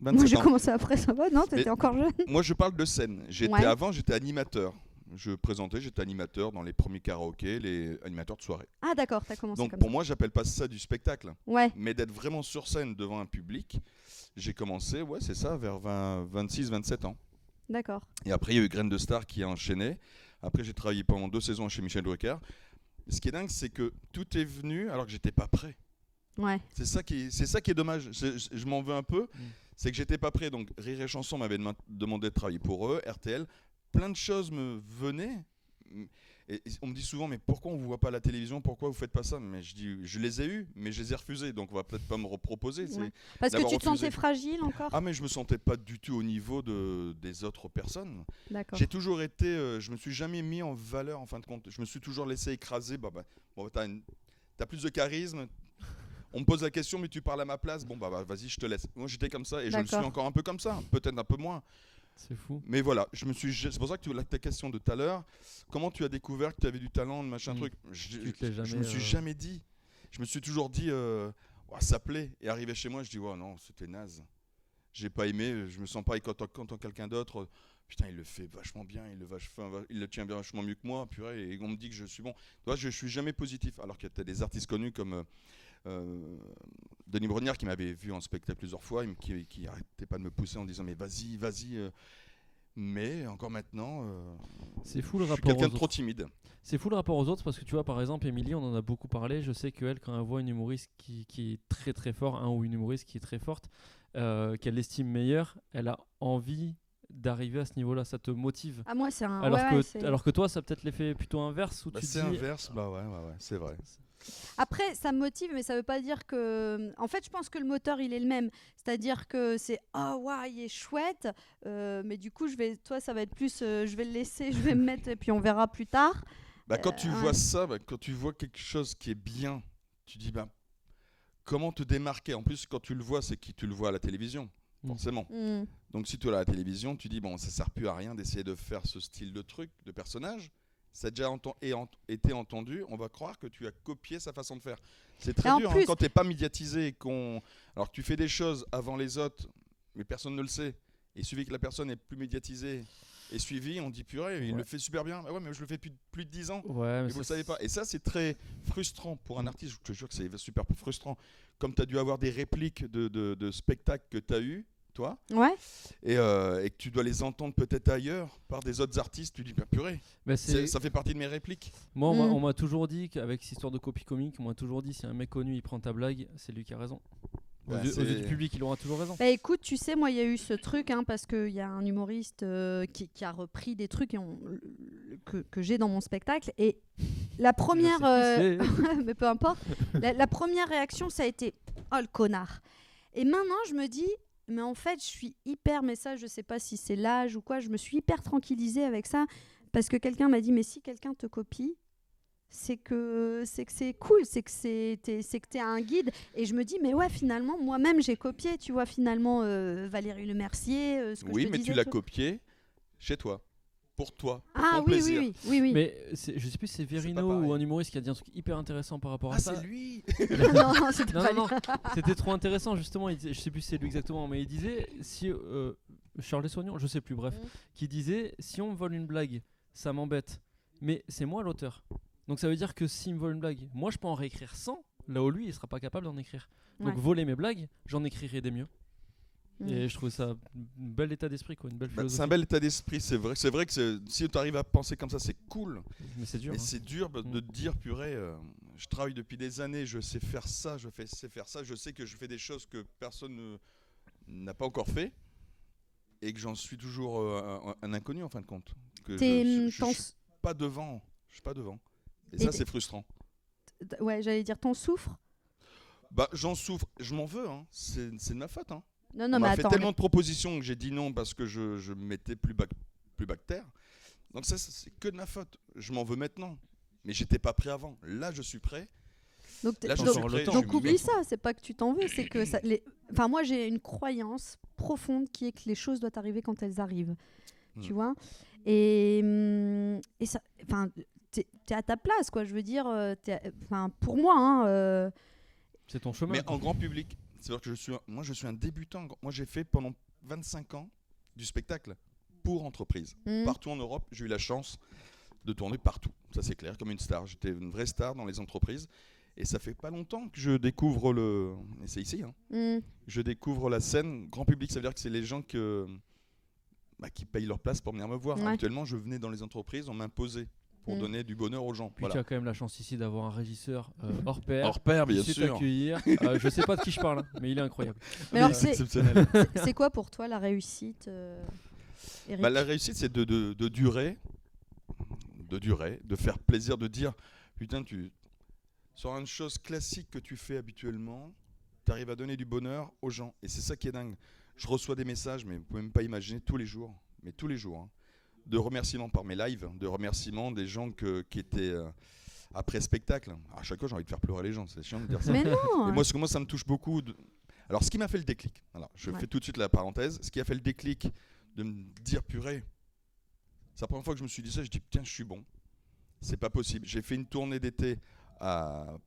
27 Moi, j'ai ans. commencé après, ça va? Non, t'étais Mais- encore jeune Moi, je parle de scène. J'étais Ouais. avant, j'étais animateur. Je présentais, j'étais animateur dans les premiers karaokés, les animateurs de soirée. Ah, d'accord, t'as commencé Donc comme pour ça. moi, j'appelle pas ça du spectacle, Ouais, mais d'être vraiment sur scène devant un public. J'ai commencé, ouais, c'est ça, vers 20 26-27 ans. d'accord. Et après, il y a eu Graines de Star qui a enchaîné. Après, j'ai travaillé pendant deux saisons chez Michel Drucker. Ce qui est dingue, c'est que tout est venu alors que j'étais pas prêt. Ouais. C'est ça qui est, c'est ça qui est dommage. Je, m'en veux un peu. Mm. C'est que j'étais pas prêt. Donc Rire et Chanson m'avait dema- demandé de travailler pour eux, RTL. Plein de choses me venaient, et- on me dit souvent, mais pourquoi on vous voit pas à la télévision? Pourquoi vous faites pas ça? Mais je dis, je les ai eus, mais je les ai refusés, donc on va peut-être pas me reproposer. Ouais. Parce que tu te sentais fragile encore? Ah, mais je me sentais pas du tout au niveau de, des autres personnes. J'ai toujours été, euh, je me suis jamais mis en valeur en fin de compte. Je me suis toujours laissé écraser. Bah, bah, bon, t'as, plus de charisme. On me pose la question, mais tu parles à ma place. Bon, bah, bah, vas-y, je te laisse. Moi, j'étais comme ça et je le suis encore un peu comme ça. Peut-être un peu moins. C'est fou. Mais voilà, je me suis. C'est pour ça que tu, la, ta question de tout à l'heure, comment tu as découvert que tu avais du talent, machin Mm. truc? Je, je jamais, me suis euh, jamais dit. Je me suis toujours dit, euh, ça plaît. Et arrivé chez moi, je dis, ouais, non, c'était naze. J'ai pas aimé. Je me sens pas quand quand quelqu'un d'autre. Putain, il le fait vachement bien, il le, vache- enfin, va- il le tient bien vachement mieux que moi, purée, et on me dit que je suis bon. Tu vois, je, je suis jamais positif. Alors qu'il y a des artistes connus comme euh, Denis Brognard qui m'avait vu en spectacle plusieurs fois, qui, qui arrêtait pas de me pousser en disant mais vas-y, vas-y. euh. Mais encore maintenant, euh, C'est fou le je suis rapport quelqu'un de autres. trop timide. C'est fou le rapport aux autres parce que tu vois, par exemple, Émilie, on en a beaucoup parlé. Je sais qu'elle, quand elle voit une humoriste qui, qui est très très fort, un ou une humoriste qui est très forte, euh, qu'elle estime meilleure, elle a envie d'arriver à ce niveau-là. Ça te motive. Ah, moi, c'est un. alors, ouais, que, alors que toi, ça peut-être l'effet plutôt inverse où Bah, tu c'est dis. inverse, bah ouais, ouais, ouais, c'est vrai. Après, ça me motive, mais ça veut pas dire que. En fait, je pense que le moteur, il est le même. C'est-à-dire que c'est oh waouh, il est chouette, euh, mais du coup, je vais, toi, ça va être plus, euh, je vais le laisser, je vais me mettre, et puis on verra plus tard. Bah, quand Euh, tu ouais. vois ça, bah, quand tu vois quelque chose qui est bien, tu dis bah, comment te démarquer? En plus, quand tu le vois, c'est qui tu le vois à la télévision, Mm. forcément. Hmm. Donc si tu es à la télévision, tu dis bon, ça sert plus à rien d'essayer de faire ce style de truc, de personnage. Ça a déjà enten- et ent- été entendu, on va croire que tu as copié sa façon de faire. C'est très Et dur hein, quand t'es pas médiatisé, qu'on, alors que tu fais des choses avant les autres, mais personne ne le sait. Et suffit que la personne est plus médiatisée et suivie, on dit purée, il Ouais. le fait super bien. Bah ouais, mais je le fais depuis plus de 10 ans. Ouais, mais Et vous le savez pas. Et ça, c'est très frustrant pour un artiste. Je te jure que c'est super frustrant. Comme tu as dû avoir des répliques de, de, de spectacles que tu as eu, toi, Ouais. et, euh, et que tu dois les entendre peut-être ailleurs par des autres artistes, tu dis, bah, purée, bah, ça fait partie de mes répliques. Moi, on m'a- Mm. on m'a toujours dit qu'avec cette histoire de copie comique, on m'a toujours dit si un mec connu il prend ta blague, c'est lui qui a raison. Aux, Bah, yeux, aux yeux c'est- du public, il aura toujours raison. Bah écoute, tu sais, moi, il y a eu ce truc, hein, parce qu'il y a un humoriste euh, qui, qui a repris des trucs et on- que, que j'ai dans mon spectacle. Et la première. Euh, mais peu importe. la, la première réaction, ça a été Oh le connard. Et maintenant, je me dis Mais en fait, je suis hyper. Mais ça, je sais pas si c'est l'âge ou quoi. Je me suis hyper tranquillisée avec ça. Parce que quelqu'un m'a dit Mais si quelqu'un te copie, c'est que c'est que c'est cool, c'est que c'est c'est que t'es un guide et je me dis mais ouais finalement moi-même j'ai copié tu vois finalement euh, Valérie Le Mercier euh, ce que Oui, je te mais disais, tu l'as copié chez toi, pour toi. ah ton oui, plaisir. oui oui oui oui Mais je sais plus si c'est Verino ou un humoriste qui a dit un truc hyper intéressant par rapport à Ah, ça. c'est lui non non c'était Non, pas non, c'était trop intéressant justement. Il disait- je sais plus si c'est lui exactement, mais il disait si euh, Charles Soignon, je sais plus, bref, Mm. qui disait si on me vole une blague, ça m'embête, mais c'est moi l'auteur. Donc ça veut dire que s'il me vole une blague, moi je peux en réécrire 100, là où lui il sera pas capable d'en écrire. Donc Ouais. voler mes blagues, j'en écrirai des mieux. Mm. Et je trouve ça un bel état d'esprit, quoi, une belle Bah. C'est un bel état d'esprit, c'est vrai. C'est vrai que si tu arrives à penser comme ça, c'est cool. Mais c'est dur. Mais hein. c'est dur bah, de Mm. te dire, purée, euh, je travaille depuis des années, je sais faire ça, je fais, sais faire ça, je sais que je fais des choses que personne ne- n'a pas encore fait et que j'en suis toujours euh, un, un inconnu en fin de compte. Que je, je, suis pas devant, je suis pas devant. Et, Et ça, c'est frustrant. ouais j'allais dire t'en souffres? Bah, j'en souffre, je m'en veux, hein. c'est c'est de ma faute. Hein. Non non On mais m'a fait tellement de propositions que j'ai dit non parce que je, je me mettais plus, bac, plus bactère. Donc ça, ça, c'est que de ma faute. Je m'en veux maintenant. Mais j'étais pas prêt avant. Là, je suis prêt. donc, Là, donc- prêt. donc oublie ça c'est pas que tu t'en veux c'est que ça les enfin moi j'ai une croyance profonde qui est que les choses doivent arriver quand elles arrivent tu Mm. vois? Et hum, et ça enfin t'es t'es à ta place quoi je veux dire euh, enfin pour moi hein, euh, C'est ton chemin. Mais en grand public. C'est-à-dire que je suis, un- moi, je suis un débutant. Moi, j'ai fait pendant 25 ans du spectacle pour entreprise. hum, Partout en Europe, j'ai eu la chance de tourner partout. Ça, c'est clair, comme une star. J'étais une vraie star dans les entreprises. Et ça fait pas longtemps que je découvre le. Et c'est ici, hein. hum. Je découvre la scène grand public. Ça veut dire que c'est les gens que, bah, qui payent leur place pour venir me voir. Ouais. Actuellement, je venais dans les entreprises, on m'imposait pour Mm. donner du bonheur aux gens. Puis tu as quand même la chance ici d'avoir un régisseur euh, hors pair. Hors pair, bien qui sûr. t'accueillir. Euh, je sais pas de qui je parle, hein, mais il est incroyable. Mais alors, c'est- exceptionnel. c'est quoi pour toi la réussite euh, Eric? Bah, la réussite, c'est de, de- de durer, de durée, de faire plaisir, de dire putain, tu sur une chose classique que tu fais habituellement, tu arrives à donner du bonheur aux gens. Et c'est ça qui est dingue. Je reçois des messages, mais vous pouvez même pas imaginer tous les jours, mais tous les jours, hein, de remerciements par mes lives, de remerciements des gens que- qui étaient euh, après spectacle. À chaque fois, j'ai envie de faire pleurer les gens, c'est chiant de dire ça. Mais non Et moi, ça me touche beaucoup. de- Alors, ce qui m'a fait le déclic, alors, je Ouais. fais tout de suite la parenthèse, ce qui a fait le déclic de me dire purée, c'est la première fois que je me suis dit ça, je dis putain, je suis bon. C'est pas possible. J'ai fait une tournée d'été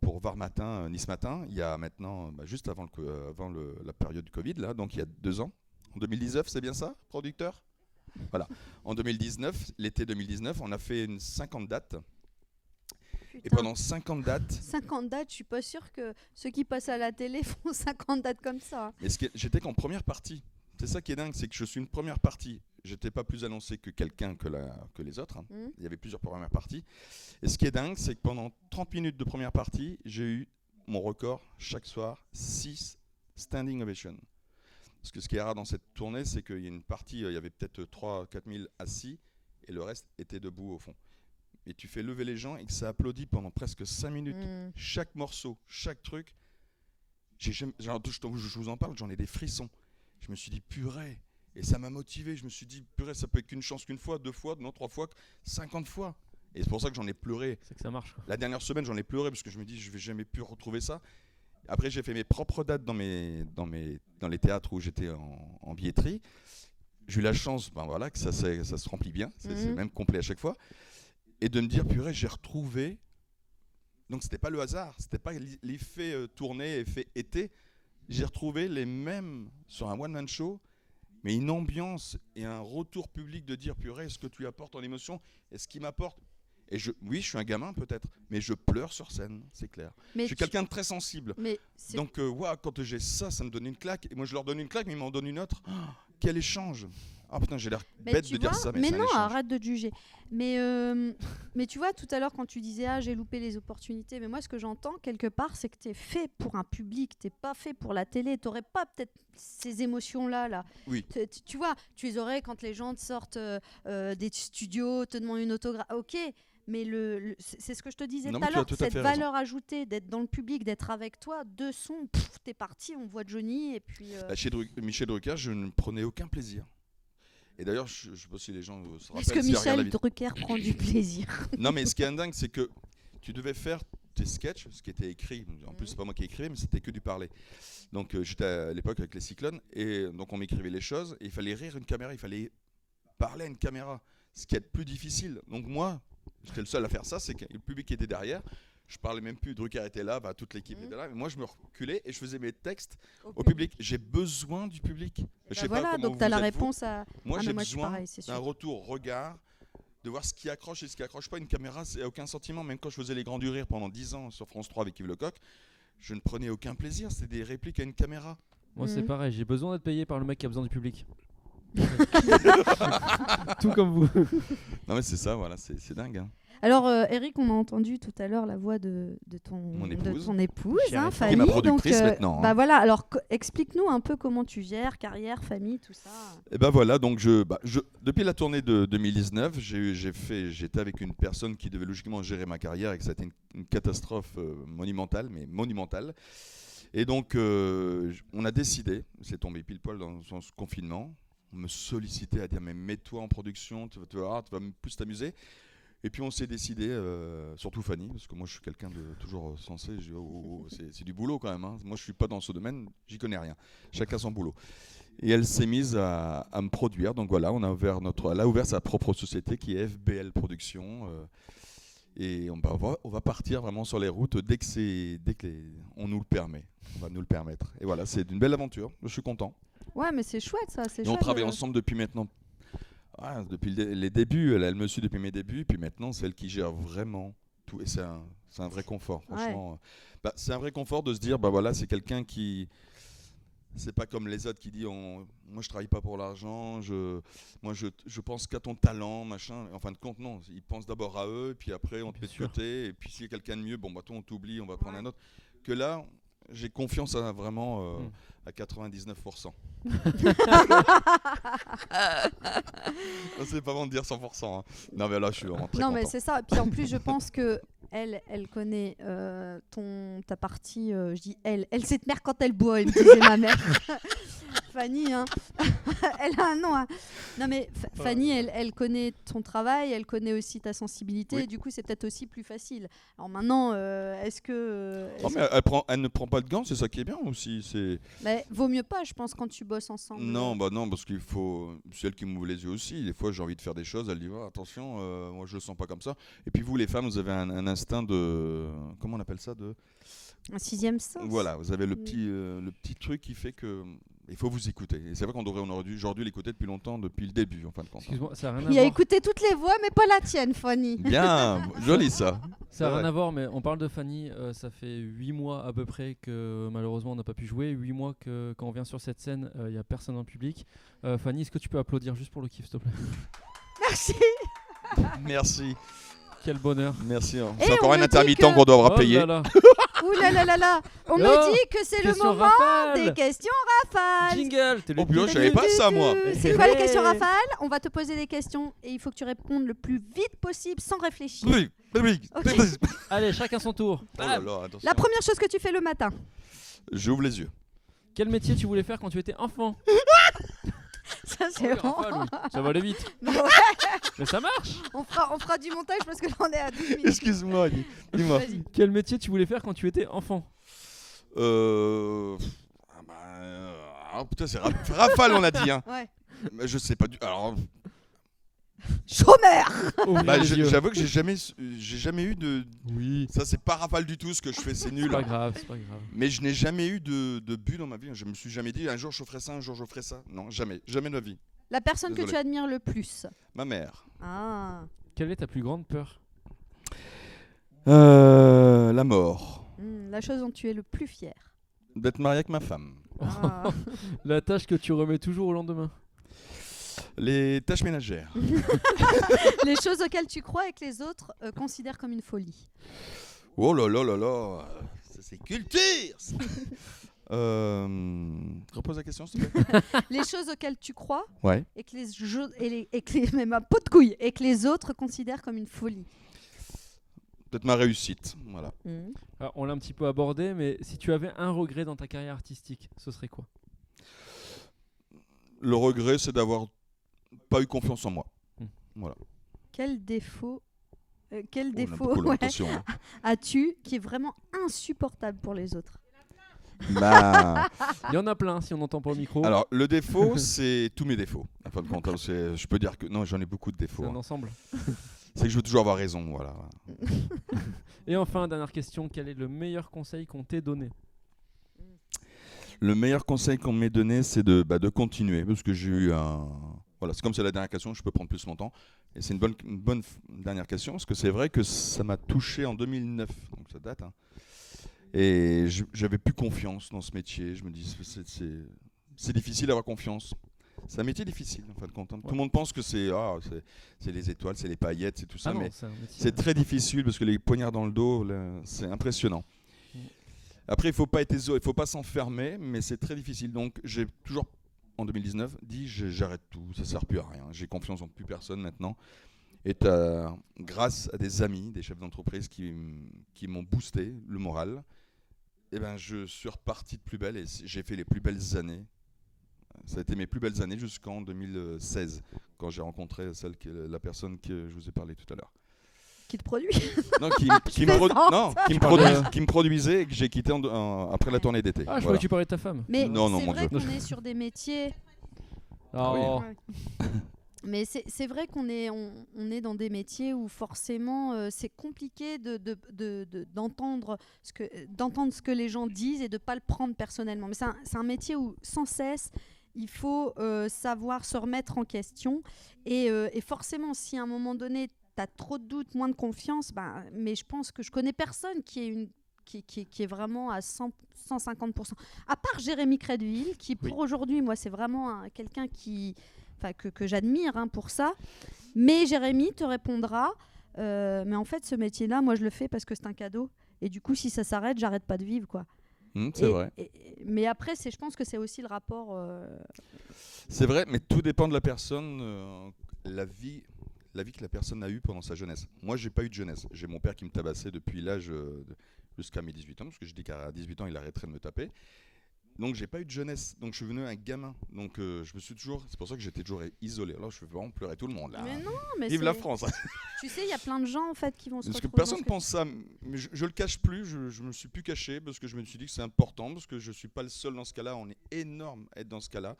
pour Var Matin, euh, Nice Matin, il y a maintenant, bah, juste avant, le, euh, avant le- la période du Covid, là, donc il y a deux ans. En 2019, c'est bien ça, producteur? Voilà. En 2019, l'été 2019, on a fait une 50 dates. Et pendant 50 dates, 50 dates, je suis pas sûre que ceux qui passent à la télé font 50 dates comme ça. Est- j'étais qu'en première partie. C'est ça qui est dingue, c'est que je suis une première partie. J'étais pas plus annoncé que quelqu'un que, les autres. hein. Mhm. Il y avait plusieurs premières parties. Et ce qui est dingue, c'est que pendant 30 minutes de première partie, j'ai eu mon record chaque soir, 6 standing ovations. Parce que ce qui est rare dans cette tournée, c'est qu'il y a une partie, euh, il y avait peut-être 3-4 000 assis et le reste était debout au fond. Et tu fais lever les gens et que ça applaudit pendant presque 5 minutes Mm. chaque morceau, chaque truc. J'ai jamais- genre, je, je vous en parle, j'en ai des frissons. Je me suis dit purée. Et ça m'a motivé. Je me suis dit purée, ça peut être qu'une chance qu'une fois, deux fois, non, trois fois, 50 fois. Et c'est pour ça que j'en ai pleuré. C'est que ça marche. quoi. La dernière semaine, j'en ai pleuré parce que je me dis je vais jamais plus retrouver ça. Après, j'ai fait mes propres dates dans, mes, dans, mes, dans les théâtres où j'étais en, en billetterie. J'ai eu la chance ben voilà, que ça, se remplit bien, c'est Mhm. même complet à chaque fois. Et de me dire, purée, j'ai retrouvé. Donc, c'était pas le hasard, c'était pas l'e- l'effet euh, tournée, effet été. J'ai retrouvé les mêmes sur un one-man show, mais une ambiance et un retour public de dire, purée, ce que tu apportes en émotion et ce qui m'apporte. Et je, oui, je suis un gamin peut-être, mais je pleure sur scène, c'est clair. Mais Je suis tu- quelqu'un de très sensible. Mais Donc, euh, ouah, quand j'ai ça, ça me donne une claque. Et moi, je leur donne une claque, mais ils m'en donnent une autre. Ah, quel échange Ah putain, j'ai l'air bête de dire vois- ça, mais, mais un non, arrête de juger. Mais, euh, mais tu vois, tout à l'heure, quand tu disais Ah, j'ai loupé les opportunités, mais moi, ce que j'entends quelque part, c'est que tu es fait pour un public, tu pas fait pour la télé. Tu pas peut-être ces émotions-là. Là. Oui. Tu, tu- tu vois, tu les aurais quand les gens te sortent euh, euh, des studios, te demandent une autographe. Ok. Mais le, le- c'est ce que je te disais Non, tout à l'heure, cette raison. valeur ajoutée d'être dans le public, d'être avec toi, deux sons, t'es parti, on voit Johnny et puis. euh, Bah, chez Dru- Michel Drucker, je ne prenais aucun plaisir. Et d'ailleurs, je ne sais pas si les gens se rappellent. Est-ce que Michel. Drucker prend du plaisir Non, mais ce qui est dingue, c'est que tu devais faire tes sketchs, ce qui était écrit. En plus, c'est pas moi qui ai écrit, mais c'était que du parler. Donc, euh, j'étais à l'époque avec les Cyclones, et donc on m'écrivait les choses, et il fallait rire une caméra, il fallait parler à une caméra, ce qui est le plus difficile. Donc, moi, j'étais le seul à faire ça, c'est que le public était derrière. Je parlais même plus, Drucker était là, bah, toute l'équipe Mhm. était là, mais moi je me reculais et je faisais mes textes au public. J'ai besoin du public. Je Bah sais voilà, donc tu as la vous. réponse à. Moi Ah, j'ai besoin c'est d'un retour regard, de voir ce qui accroche et ce qui accroche pas. Une caméra, c'est aucun sentiment. Même quand je faisais les grands du rire pendant 10 ans sur France 3 avec Yves Lecoq, je ne prenais aucun plaisir. C'était des répliques à une caméra. Moi, c'est Mhm. pareil, j'ai besoin d'être payé par le mec qui a besoin du public. Tout comme vous. Non mais c'est ça, voilà, c'est dingue. hein. Alors, euh, Eric, on a entendu tout à l'heure la voix de, de, ton, Mon de épouse. ton épouse, hein, épouse. Fanny. Qui est ma productrice donc, euh, maintenant, hein. Bah voilà, alors explique-nous un peu comment tu gères, carrière, famille, tout ça. Et ben voilà, donc je, bah, je depuis la tournée de 2019, j'ai eu- j'ai fait, j'étais avec une personne qui devait logiquement gérer ma carrière et que ça a été une, une catastrophe euh, monumentale, mais monumentale. Et donc euh, on a décidé, c'est tombé pile poil dans ce confinement, me sollicitait à dire mais mets-toi en production, tu vas, tu vas tu vas plus t'amuser. Et puis on s'est décidé, euh, surtout Fanny, parce que moi je suis quelqu'un de toujours euh, sensé, oh, oh, oh, c'est du boulot quand même. hein. Moi je suis pas dans ce domaine, j'y connais rien. Chacun son boulot. Et elle s'est mise à, me produire. Donc voilà, on a ouvert notre, elle a ouvert sa propre société qui est FBL Productions. euh, et on, va, partir vraiment sur les routes dès que, on nous le permet. On va nous le permettre. Et voilà, c'est une belle aventure. Je suis content. Ouais, mais c'est chouette ça, c'est Et on travaille euh. ensemble depuis maintenant. ah, depuis les débuts. Elle, elle me suit depuis mes débuts. Puis maintenant, c'est elle qui gère vraiment tout. Et c'est un, c'est un vrai confort, franchement. Bah, c'est un vrai confort de se dire, bah voilà, c'est quelqu'un qui. C'est pas comme les autres qui disent on, moi je travaille pas pour l'argent, je, moi je, je pense qu'à ton talent, machin. En fin de compte, non, ils pensent d'abord à eux, puis après on te met de côté, et puis s'il y a quelqu'un de mieux, bon bah toi on t'oublie, on va prendre Ouais. un autre. Que là, j'ai confiance à vraiment euh, Mm. à 99%. c'est pas bon de dire 100%. hein. Non, mais là, je suis vraiment très non, mais c'est ça. Puis en plus, je pense que elle, elle connaît euh, ton, ta partie. euh, je dis elle. Elle sait te mère quand elle boit, elle me disait ma mère. Fanny, hein. elle a un nom. hein. Non, mais Fanny, elle, elle connaît ton travail, elle connaît aussi ta sensibilité. Oui. Et du coup, c'est peut-être aussi plus facile. Alors maintenant, euh, est-ce que. euh, est-ce- mais elle, prend, elle ne prend pas de gants, c'est ça qui est bien aussi. C'est mais vaut mieux pas, je pense, quand tu bosses ensemble. non, bah non, parce qu'il faut. C'est elle qui m'ouvre les yeux aussi. Des fois, j'ai envie de faire des choses. Elle dit oh, attention, euh, moi je le sens pas comme ça. Et puis vous, les femmes, vous avez un, un instinct de comment on appelle ça de Un sixième sens. voilà, vous avez le Oui. petit euh, le petit truc qui fait que il faut vous écouter. Et c'est vrai qu'on devrait on aurait dû aujourd'hui l'écouter depuis longtemps, depuis le début en fin de compte. Excuse-moi, ça rien à Il a voir. écouté toutes les voix, mais pas la tienne, Fanny. Bien, joli ça. Ça n'a rien à voir, mais on parle de Fanny. euh, ça fait 8 mois à peu près que malheureusement on n'a pas pu jouer. 8 mois que quand on vient sur cette scène, il n'y a personne en public. Euh, Fanny, est-ce que tu peux applaudir juste pour le kiff, s'il te plaît? Merci. Merci, Quel bonheur. merci. hein. Et C'est encore on un me dit intermittent que- qu'on devra Oh payer. là là. Ouh là là là là. On Oh, me dit que c'est le Question moment rafale. des questions rafales. Jingle t'es le Oh, putain, je savais pas ça, moi. C'est quoi les questions rafales On va te poser des questions et il faut que tu répondes le plus vite possible sans réfléchir. Oui, oui, oui. Ok. Allez, chacun son tour. Oh là là, attention. La première chose que tu fais le matin. J'ouvre les yeux. Quel métier tu voulais faire quand tu étais enfant? Ça Oh, c'est bon. Ça va aller vite. Ouais, Mais ça marche on, fera, on fera du montage parce que là on est à 12 minutes. Excuse-moi, dis- dis-moi. Quel métier tu voulais faire quand tu étais enfant? Euh... ah bah, euh, ah, putain, c'est Ra- Rafale, on a dit. Hein. Ouais. Mais je sais pas du. Alors, Chômeur Ouvrez bah, j'avoue que j'ai jamais, j'ai jamais eu de. Oui. Ça, c'est pas Rafale du tout ce que je fais, c'est C'est nul. pas grave, c'est pas grave. Mais je n'ai jamais eu de, de but dans ma vie. Je me suis jamais dit un jour je ferai ça, un jour je ferai ça. Non, jamais, jamais de ma vie. La personne que Désolé. tu admires le plus. Ma mère. Ah. Quelle est ta plus grande peur? Euh, la mort. Hmm, la chose dont tu es le plus fier. D'être marié avec ma femme. Ah. La tâche que tu remets toujours au lendemain Les tâches ménagères. les choses auxquelles tu crois et que les autres euh, considèrent comme une folie. Oh là là là là. Ça, c'est culture. ça. euh, repose la question, s'il te plaît. les choses auxquelles tu crois Ouais. et que les jeux et, les, et que les même un pot de couille et que les autres considèrent comme une folie. Peut-être ma réussite. Voilà. Alors, On l'a un petit peu abordé, mais si tu avais un regret dans ta carrière artistique, ce serait quoi? Le regret, c'est d'avoir pas eu confiance en moi. Quel défaut euh, quel Oh, défaut ouais, hein. as-tu qui est vraiment insupportable pour les autres? Bah, Il y en a plein si on n'entend pas au micro. alors, le défaut, c'est tous mes défauts. En fin de compte, hein, c'est- je peux dire que non, j'en ai beaucoup de défauts. c'est un hein. ensemble. C'est que je veux toujours avoir raison. Voilà. Et enfin, dernière question, quel est le meilleur conseil qu'on t'ait donné? Le meilleur conseil qu'on m'ait donné, c'est de, bah, de continuer, parce que j'ai eu un. Voilà, c'est comme c'est la dernière question, je peux prendre plus mon temps. Et c'est une bonne, une bonne dernière question, parce que c'est vrai que ça m'a touché en 2009, donc ça date. hein. Et je- j'avais plus confiance dans ce métier. Je me dis, c'est- difficile d'avoir confiance. C'est un métier difficile, en fin de compte. hein. Tout le monde pense que c'est ah, c'est- les étoiles, c'est les paillettes, c'est tout ça, Ah non, mais c'est c'est très difficile parce que les poignards dans le dos, c'est impressionnant. Mm. Après, il faut pas être il faut pas s'enfermer, mais c'est très difficile. Donc, j'ai toujours en 2019 dit j'arrête tout, ça sert plus à rien. J'ai confiance en plus personne maintenant. Et grâce à des amis, des chefs d'entreprise qui, qui m'ont boosté le moral, eh ben, je suis reparti de plus belle et j'ai fait les plus belles années. Ça a été mes plus belles années jusqu'en 2016, quand j'ai rencontré celle la personne que je vous ai parlé tout à l'heure. Qui te produit Non, qui, qui me, non, qui me, parles produis- de- qui me produisait et que j'ai quitté en- en- après la tournée d'été. Ah, je Voilà. croyais que tu parlais de ta femme. Mais Non, non, c'est mon vrai Dieu. qu'on est sur des métiers Ah oui. Oh. Mais c'est c'est vrai qu'on est, on, on est dans des métiers où forcément euh, c'est compliqué de, de- de- de- d'entendre ce que, d'entendre ce que les gens disent et de ne pas le prendre personnellement. Mais c'est un, c'est un métier où sans cesse il faut euh, savoir se remettre en question. Et, euh, et forcément, si à un moment donné as trop de doutes, moins de confiance, ben, mais je pense que je connais personne qui est une qui, qui- qui est vraiment à 100, 150%. À part Jérémy Crédville, qui pour aujourd'hui, moi, c'est vraiment un- quelqu'un qui, que, que j'admire hein, pour ça. Mais Jérémy te répondra, euh, mais en fait, ce métier-là, moi, je le fais parce que c'est un cadeau. Et du coup, si ça s'arrête, j'arrête pas de vivre, quoi. Hum, c'est vrai. et- mais après, c'est, je pense que c'est aussi le rapport. euh, C'est vrai, mais tout dépend de la personne, euh, la vie, la vie que la personne a eue pendant sa jeunesse. Moi, j'ai pas eu de jeunesse. J'ai mon père qui me tabassait depuis l'âge euh, jusqu'à mes 18 ans, parce que je dis qu'à 18 ans, il arrêterait de me taper. Donc, j'ai pas eu de jeunesse. Donc, je suis venu un gamin. Donc, euh, je me suis toujours. C'est pour ça que j'étais toujours isolé. Alors, je fais vraiment pleurer tout le monde là. Mais non, mais Vive la France. Tu sais, il y a plein de gens en fait qui vont se Parce que retrouver personne ne pense ça, mais je, je le cache plus, je, je me suis plus caché parce que je me suis dit que c'est important, parce que je suis pas le seul dans ce cas-là, on est énorme à être dans ce cas-là,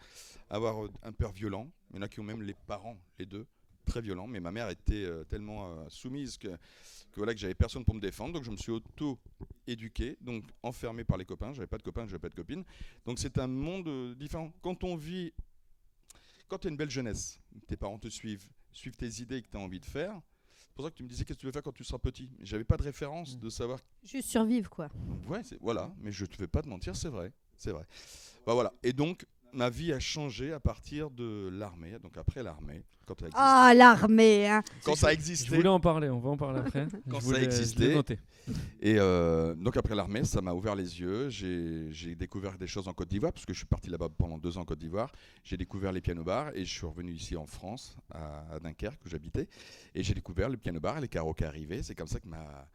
avoir euh, un père violent, il y en a qui ont même les parents, les deux, très violents, mais ma mère était euh, tellement euh, soumise que, que voilà que j'avais personne pour me défendre, donc je me suis auto-éduqué, donc enfermé par les copains, j'avais pas de copains, j'avais pas de copines, donc c'est un monde euh, différent. Quand on vit, quand tu as une belle jeunesse, tes parents te suivent, suivent tes idées que tu as envie de faire, c'est pour ça que tu me disais qu'est-ce que tu veux faire quand tu seras petit? J'avais pas de référence Mm. de savoir. Juste survivre quoi. Ouais, voilà. Mais je te fais pas de mentir, c'est vrai, c'est vrai. Bah, voilà. Et donc ma vie a changé à partir de l'armée. Donc après l'armée, quand elle a existé. Ah l'armée, hein. quand ça a Je voulais en parler, on va en parler après. Quand Je ça a voulais- existé. noté. Et euh, donc après l'armée, ça m'a ouvert les yeux. J'ai découvert des choses en Côte d'Ivoire, parce que je suis parti là-bas pendant deux ans en Côte d'Ivoire. J'ai découvert les piano-bars et je suis revenu ici en France, à, à Dunkerque, où j'habitais. Et j'ai découvert le piano-bar et les karaokés arrivaient. C'est comme ça que ma...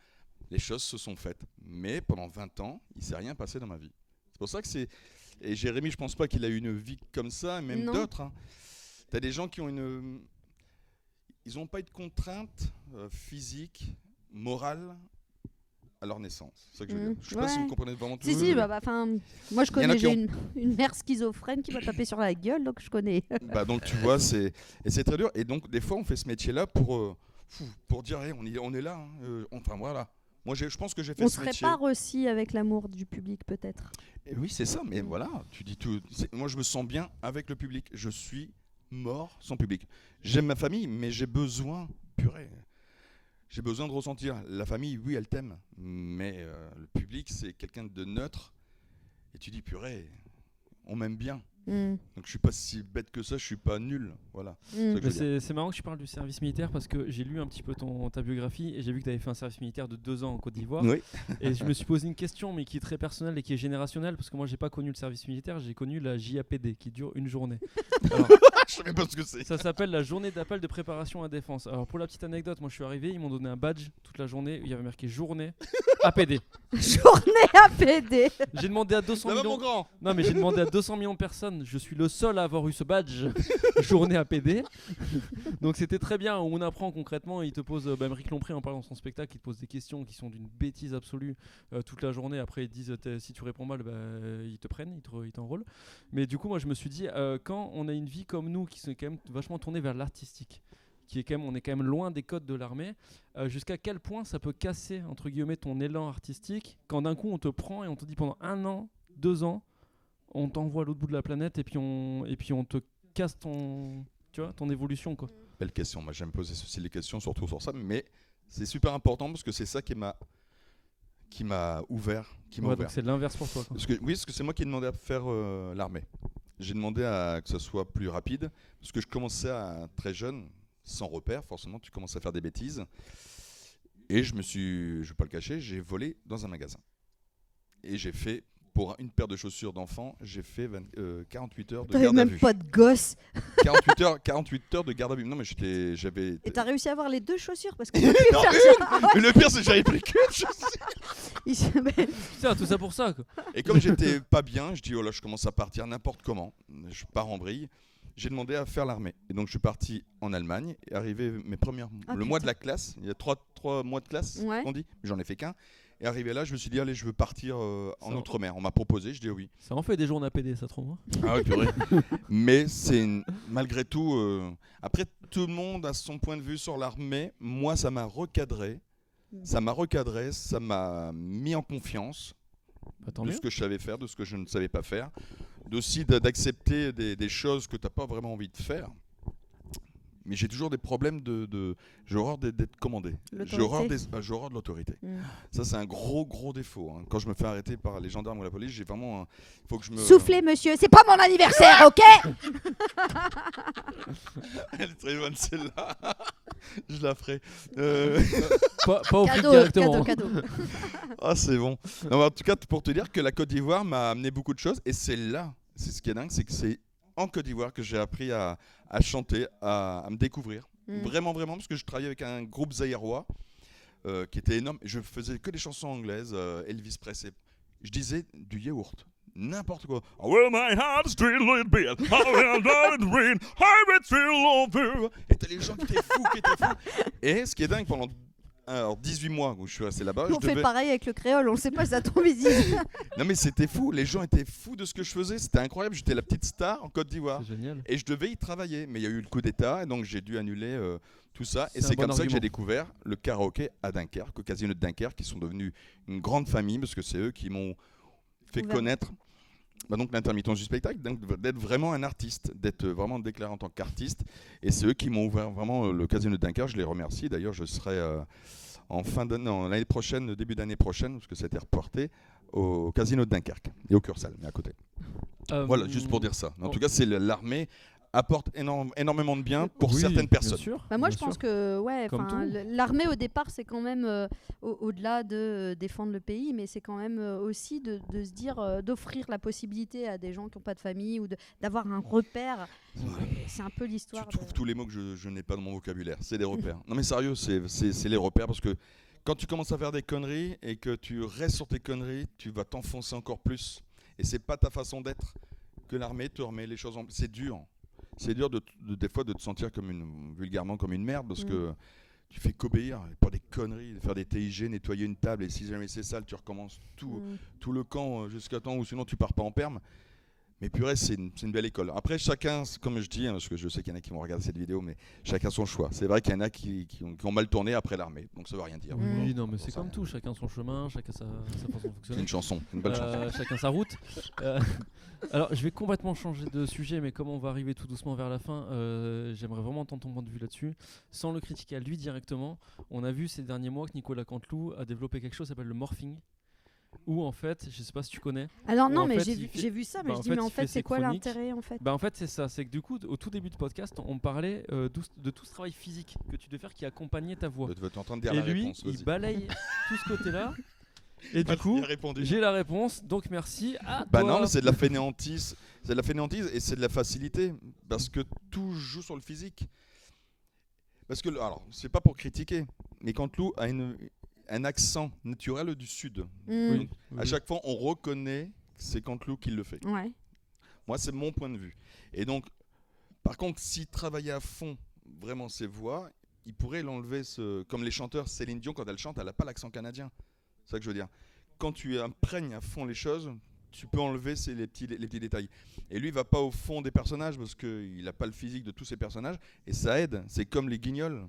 les choses se sont faites. Mais pendant 20 ans, il s'est rien passé dans ma vie. C'est pour ça que c'est... Et Jérémy, je pense pas qu'il a eu une vie comme ça, même d'autres. hein. Tu as des gens qui ont une... Ils n'ont pas eu de contraintes euh, physiques, morales à leur naissance. C'est ça que je veux dire. Je sais pas si vous comprenez vraiment tout. Si si, bah, bah, moi je connais, qui j'ai ont- une, une mère schizophrène qui m'a tapé sur la gueule, donc je connais. Bah, donc tu vois, c'est et c'est très dur. Et donc des fois, on fait ce métier-là pour euh, pour dire, Hey, on, y- on est là. hein, euh, enfin voilà. Moi, je pense que j'ai fait On ce métier. répare aussi avec l'amour du public peut-être? Et oui, c'est ça. Mais voilà, tu dis tout. Moi, je me sens bien avec le public. Je suis mort sans public. J'aime ma famille, mais j'ai besoin, purée. J'ai besoin de ressentir. La famille, oui, elle t'aime, mais euh, le public, c'est quelqu'un de neutre. Et tu dis, purée, on m'aime bien. Mm. Donc je suis pas si bête que ça, je suis pas nul. Voilà. Mm. c'est marrant que tu parles du service militaire parce que j'ai lu un petit peu ton, ta biographie et j'ai vu que tu avais fait un service militaire de deux ans en Côte d'Ivoire. Oui. Et je me suis posé une question, mais qui est très personnelle et qui est générationnelle, parce que moi, j'ai pas connu le service militaire, j'ai connu la JAPD, qui dure une journée. Alors, je sais pas ce que c'est. ça s'appelle la journée d'appel de préparation à défense. Alors, pour la petite anecdote, moi, je suis arrivé, ils m'ont donné un badge toute la journée où il y avait marqué journée APD. Journée à PD. J'ai demandé à 200 Ça va millions. mon grand? Non, mais j'ai demandé à 200 millions de personnes. Je suis le seul à avoir eu ce badge journée APD. Donc c'était très bien. On apprend concrètement. Il te pose, euh, bah, Émeric Lompré en parlant dans son spectacle, il te pose des questions qui sont d'une bêtise absolue euh, toute la journée. Après, ils disent si tu réponds mal, bah, ils te prennent, ils te- ils t'enrôlent. Mais du coup, moi, je me suis dit, euh, quand on a une vie comme nous, qui sont quand même vachement tournée vers l'artistique, qui est quand même, on est quand même loin des codes de l'armée, jusqu'à quel point ça peut casser entre guillemets ton élan artistique quand d'un coup on te prend et on te dit pendant un an, deux ans, on t'envoie à l'autre bout de la planète et puis on et puis on te casse ton tu vois ton évolution quoi. Belle question. Moi, j'aime poser ceci les questions, surtout sur ça, mais c'est super important parce que c'est ça qui m'a qui m'a ouvert, qui Ouais, c'est l'inverse pour toi. quoi. Parce que, oui, parce que c'est moi qui ai demandé à faire euh, l'armée. J'ai demandé à que ce soit plus rapide, parce que je commençais à très jeune, sans repère, forcément, tu commences à faire des bêtises. Et je me suis, je vais pas le cacher, j'ai volé dans un magasin. Et j'ai fait, pour une paire de chaussures d'enfant, j'ai fait 20 euh, 48 heures de T'avais garde à même vue. pas de gosse. 48 heures, 48 heures de garde à vue. Non, mais j'étais, j'avais. Et t'as réussi à avoir les deux chaussures parce que Non. Ah ouais, Mais le pire, c'est que j'avais pris qu'une chaussure. il se- mais- Putain, tout ça pour ça quoi. Et comme j'étais pas bien, je dis oh là, je commence à partir n'importe comment. Je pars en vrille. J'ai demandé à faire l'armée. Et donc je suis parti en Allemagne. Et arrivé mes premières, Ah, le mois putain. de la classe, il y a trois, trois mois de classe, Ouais. on dit. J'en ai fait qu'un. Et arrivé là, je me suis dit allez, je veux partir euh, en outre-mer. On m'a proposé, je dis oui. Ça en fait des journées APD ça trop. hein. Ah oui, purée. Mais c'est une- malgré tout. euh, Après, tout le monde a son point de vue sur l'armée. Moi, ça m'a recadré. Ça m'a recadré, ça m'a mis en confiance Bah, de mieux. ce que je savais faire, de ce que je ne savais pas faire, d'aussi d'a- d'accepter des, des choses que tu n'as pas vraiment envie de faire. Mais j'ai toujours des problèmes de... de j'ai horreur d'être- commandé. J'ai horreur, des- j'ai horreur de l'autorité. Mm. Ça, c'est un gros, gros défaut. hein. Quand je me fais arrêter par les gendarmes ou la police, j'ai vraiment... Il faut que je me... Soufflez, monsieur, c'est pas mon anniversaire, ok? Elle est très bonne, celle-là. je la ferai. Euh, Pas, pas au Cadeau, directement. cadeau, cadeau. Ah, c'est bon. Non, en tout cas, pour te dire que la Côte d'Ivoire m'a amené beaucoup de choses. Et c'est là, c'est ce qui est dingue, c'est que c'est en Côte d'Ivoire que j'ai appris à, à chanter, à, à me découvrir. Mm. Vraiment, vraiment, parce que je travaillais avec un groupe zaïrois euh, qui était énorme. Je faisais que des chansons anglaises, euh, Elvis Presley. Je disais du yaourt. N'importe quoi. Oh, well, my bit. I will not it rain. I will over. Et t'as les gens qui étaient fous, qui étaient fous. Et ce qui est dingue, pendant alors, 18 mois où je suis resté là-bas, On je fait devais... pareil avec le créole, on sait pas si ça tombe ici. Non mais c'était fou, les gens étaient fous de ce que je faisais, c'était incroyable, j'étais la petite star en Côte d'Ivoire. Et je devais y travailler, mais il y a eu le coup d'État, et donc j'ai dû annuler euh, tout ça. Et C'est bon comme ça que j'ai découvert le karaoké à Dunkerque, au casino de Dunkerque, qui sont devenus une grande famille, parce que c'est eux qui m'ont fait connaître bah, donc l'intermittence du spectacle, d'être vraiment un artiste, d'être vraiment déclaré en tant qu'artiste. Et c'est eux qui m'ont ouvert vraiment euh, le casino de Dunkerque, je les remercie. D'ailleurs, je serai euh, en fin d'année, l'année prochaine, début d'année prochaine, parce que ça a été reporté, au casino de Dunkerque et au Cursal, mais à côté. Euh, Voilà, juste pour dire ça. En tout cas, c'est l'armée apporte énorme- énormément de bien pour oui, certaines bien personnes. sûr, Bah, moi, bien je pense sûr. que ouais, l'armée au départ, c'est quand même euh, au- au-delà de euh, défendre le pays, mais c'est quand même euh, aussi de, de se dire, euh, d'offrir la possibilité à des gens qui n'ont pas de famille ou d'avoir un repère. C'est un peu Tu l'histoire. de- trouves tous les mots que je, je n'ai pas dans mon vocabulaire. C'est des repères. Non mais sérieux, c'est- les repères parce que quand tu commences à faire des conneries et que tu restes sur tes conneries, tu vas t'enfoncer encore plus. Et c'est pas ta façon d'être que l'armée te remet les choses en... C'est dur. C'est dur de, de- des fois de te sentir comme une, vulgairement comme une merde parce Mm. que tu fais qu'obéir, pas des conneries, de faire des TIG, nettoyer une table et si jamais c'est sale, tu recommences tout, Mm. tout le camp euh, jusqu'à temps ou sinon tu pars pas en perme. Mais purée, c'est une, c'est une belle école. Après, chacun, c'est comme je dis, hein, parce que je sais qu'il y en a qui vont regarder cette vidéo, mais chacun son choix. C'est vrai qu'il y en a qui, qui ont, qui ont mal tourné après l'armée, donc ça veut rien dire. Oui, Mm. non, mais c'est comme tout, chacun son chemin, chacun sa, sa façon de C'est fonctionner. une chanson, une bonne chanson. Euh, chacun sa route. Euh, alors, je vais complètement changer de sujet, mais comme on va arriver tout doucement vers la fin, euh, j'aimerais vraiment entendre ton point de vue là-dessus. Sans le critiquer à lui directement, on a vu ces derniers mois que Nicolas Canteloup a développé quelque chose qui s'appelle le morphing. Où en fait, je sais pas si tu connais, Alors non, mais j'ai vu, fait- j'ai vu ça, mais bah, je en dis, fait, mais en fait c'est quoi l'intérêt en fait? Bah en fait c'est ça, c'est que du coup au tout début du podcast on parlait euh, de tout ce travail physique que tu devais faire qui accompagnait ta voix. De dire Et la lui réponse. il balaye tout ce côté-là. Et du coup j'ai la réponse, donc merci à Bah toi. non, c'est de la fainéantise. C'est de la fainéantise et c'est de la facilité parce que tout joue sur le physique. Parce que, alors, c'est pas pour critiquer, mais Canteloup a une, un accent naturel du sud. Mm. Oui, À chaque fois, on reconnaît que c'est Canteloup qui le fait. Ouais. Moi, c'est mon point de vue. Et donc, par contre, s'il travaillait à fond vraiment ses voix, il pourrait l'enlever, ce... comme les chanteurs. Céline Dion, quand elle chante, elle n'a pas l'accent canadien. C'est ça que je veux dire. Quand tu imprègnes à fond les choses, tu peux enlever ces- les, petits, les petits détails. Et lui, il va pas au fond des personnages parce qu'il n'a pas le physique de tous ces personnages. Et ça aide. C'est comme les guignols.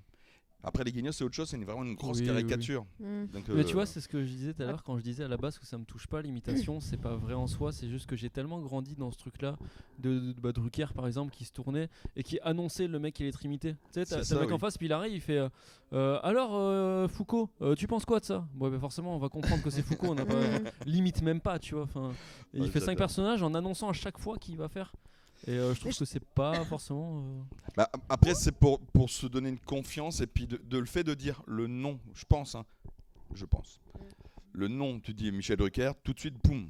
Après, les guignols, c'est autre chose. C'est une- vraiment une grosse Oui, oui, oui. caricature. Mm. Donc, Mais euh, tu vois, c'est ce que je disais tout à l'heure quand je disais à la base que ça me touche pas l'imitation, c'est pas vrai en soi, c'est juste que j'ai tellement grandi dans ce truc-là de, de, bah, Drucker par exemple qui se tournait et qui annonçait le mec qui allait être imité. Tu sais, t'as C'est t'as le ça, mec en face, puis il arrive, il fait euh, Euh, alors euh, Foucault, euh, tu penses quoi de ça? Bon, bah, forcément, on va comprendre que c'est Foucault, on n'a pas Mm. limite même pas, tu vois. Enfin, et il Ouais, fait cinq j'adore. personnages en annonçant à chaque fois qu'il va faire. Et euh, je trouve que c'est pas forcément. euh, Bah, après, c'est pour, pour se donner une confiance et puis de, de le fait de dire le nom, je pense, hein, je pense. Le nom, tu dis Michel Drucker, tout de suite, boum,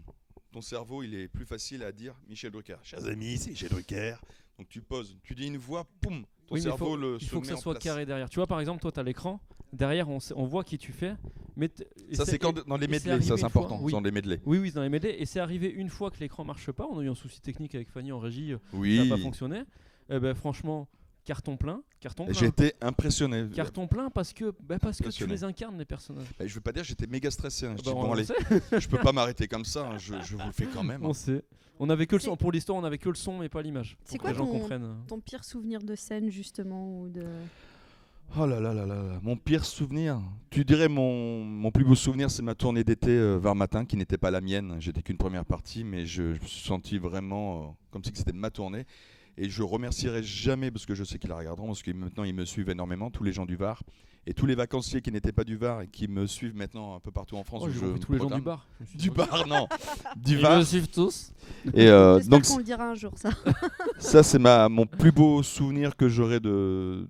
ton cerveau, il est plus facile à dire Michel Drucker. Chers amis, c'est Michel Drucker. Donc tu poses, tu dis une voix, boum, ton Oui, mais il cerveau faut, le il faut que ça soit place. carré derrière. Tu vois, par exemple, toi, tu as l'écran. Derrière, on, on voit qui tu fais. Mais Ça, c'est quand dans les medleys, ça c'est fois, important, oui. dans les medleys. Oui, oui, dans les medleys. Et c'est arrivé une fois que l'écran marche pas. On a eu un souci technique avec Fanny en régie. euh, Ça Oui, n'a pas fonctionné. Eh ben, franchement, carton plein. Carton plein. j'étais impressionné. Carton plein parce que, bah, parce que tu les incarnes, les personnages. Bah, je veux pas dire, j'étais méga stressé. hein. Je Bah, dis, on, bon, on allez, sait, je peux pas m'arrêter comme ça, hein, je, je vous le fais quand même. hein. on sait. On avait que le son. Pour l'histoire, on avait que le son, mais pas l'image. C'est que quoi les gens ton- comprennent. Ton pire souvenir de scène justement ou de Oh là là là là mon pire souvenir. Tu dirais mon, mon plus beau souvenir, c'est ma tournée d'été euh, vers matin, qui n'était pas la mienne. J'étais qu'une première partie, mais je, je me suis senti vraiment euh, comme si c'était ma tournée. Et je remercierai jamais, parce que je sais qu'ils la regarderont, parce que maintenant ils me suivent énormément, tous les gens du Var. Et tous les vacanciers qui n'étaient pas du Var et qui me suivent maintenant un peu partout en France. Oh, je tous les gens du dit, Du bar, non. du Ils Var. me suivent tous. Et euh, donc qu'on le dira un jour ça. ça, c'est ma, mon plus beau souvenir que j'aurai de,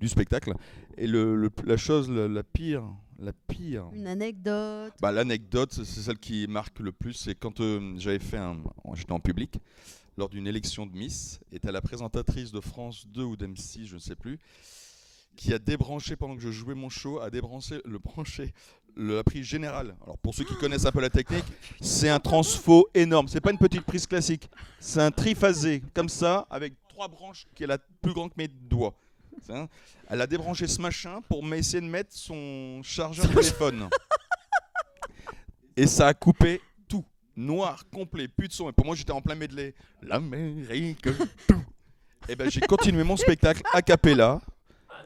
du spectacle. Et le, le- la chose la, la pire, la pire, Une anecdote. bah, l'anecdote, c'est celle qui marque le plus, c'est quand euh, j'avais fait un, j'étais en public lors d'une élection de Miss, et t'as la présentatrice de France 2 ou d'M6, je ne sais plus, qui a débranché pendant que je jouais mon show, a débranché le branché la prise générale. Alors pour ceux qui connaissent un peu la technique, c'est un transfo énorme. C'est pas une petite prise classique, c'est un triphasé comme ça avec trois branches qui est la plus grande que mes doigts. Un- Elle a débranché ce machin pour essayer de mettre son chargeur de téléphone. Et ça a coupé tout. Noir, complet, plus de son. Et pour moi, j'étais en plein medley. L'Amérique. tout. Et ben j'ai continué mon spectacle a cappella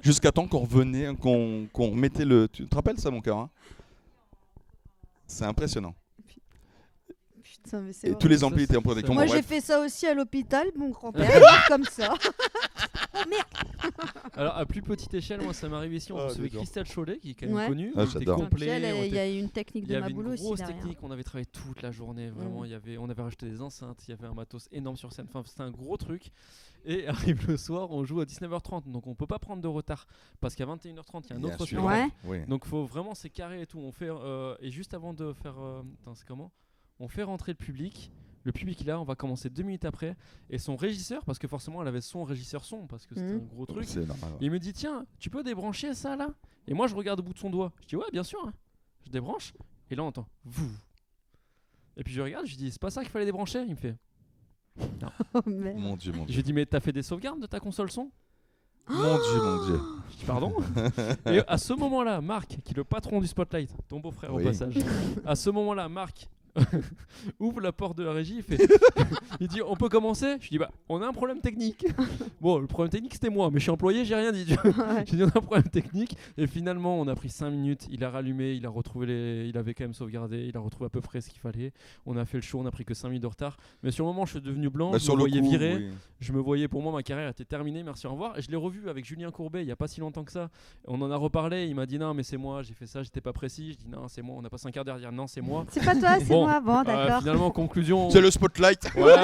jusqu'à temps qu'on revenait, qu'on qu'on remettait le. Tu te rappelles ça, mon cœur hein? C'est impressionnant. Putain, mais c'est Et tous les amplis étaient en protection. Moi, Bon, j'ai fait ça aussi à l'hôpital. Mon grand-père, il comme ça. Alors, à plus petite échelle, moi, ça m'arrive ici. On Ah, recevait. Christelle Cholet, qui est quand même Ouais. connue. Ah, complet, il y a une technique Il de y ma avait une boule aussi grosse derrière. technique, on avait travaillé toute la journée, vraiment. Mm. Il y avait, on avait rajouté des enceintes, il y avait un matos énorme sur scène. Enfin, c'était un gros truc. Et arrive le soir, on joue à 19h30, donc on peut pas prendre de retard parce qu'à 21h30 il y a un autre spectacle. Ouais. Oui. Donc faut vraiment c'est carré et tout. On fait euh, et juste avant de faire, euh, attends, c'est comment? On fait rentrer le public. Le public est là, on va commencer deux minutes après. Et son régisseur, parce que forcément elle avait son régisseur son, parce que c'était Mhm. un gros truc. C'est normal. ouais. Il me dit tiens, tu peux débrancher ça là? Et moi je regarde au bout de son doigt. Je dis ouais bien sûr. hein. Je débranche. Et là on entend vous. Et puis je regarde, je dis c'est pas ça qu'il fallait débrancher? Il me fait. Oh, merde. Mon Dieu, mon Dieu. lui dis mais t'as fait des sauvegardes de ta console son? Mon Dieu, mon Dieu. Je dis pardon? Et à ce moment-là, Marc, qui est le patron du Spotlight, ton beau-frère Oui. au passage, à ce moment-là, Marc ouvre la porte de la régie, il fait il dit on peut commencer? Je dis bah on a un problème technique. bon, le problème technique c'était moi, mais je suis employé, j'ai rien dit. Ouais. J'ai dit on a un problème technique et finalement on a pris 5 minutes, il a rallumé, il a retrouvé les il avait quand même sauvegardé, il a retrouvé à peu près ce qu'il fallait. On a fait le show, on a pris que 5 minutes de retard, mais sur le moment je suis devenu blanc, Bah, je sur me le voyais coup, virer. oui. Je me voyais, pour moi, ma carrière était terminée, merci, au revoir. Et je l'ai revu avec Julien Courbet il n'y a pas si longtemps que ça. On en a reparlé, il m'a dit non, mais c'est moi, j'ai fait ça, j'étais pas précis. Je dis non, c'est moi, on a passé un quart d'heure à dire non, c'est moi. C'est pas toi, c'est Bon, moi. Bon, Euh, d'accord. finalement, conclusion. C'est le spotlight. Ouais,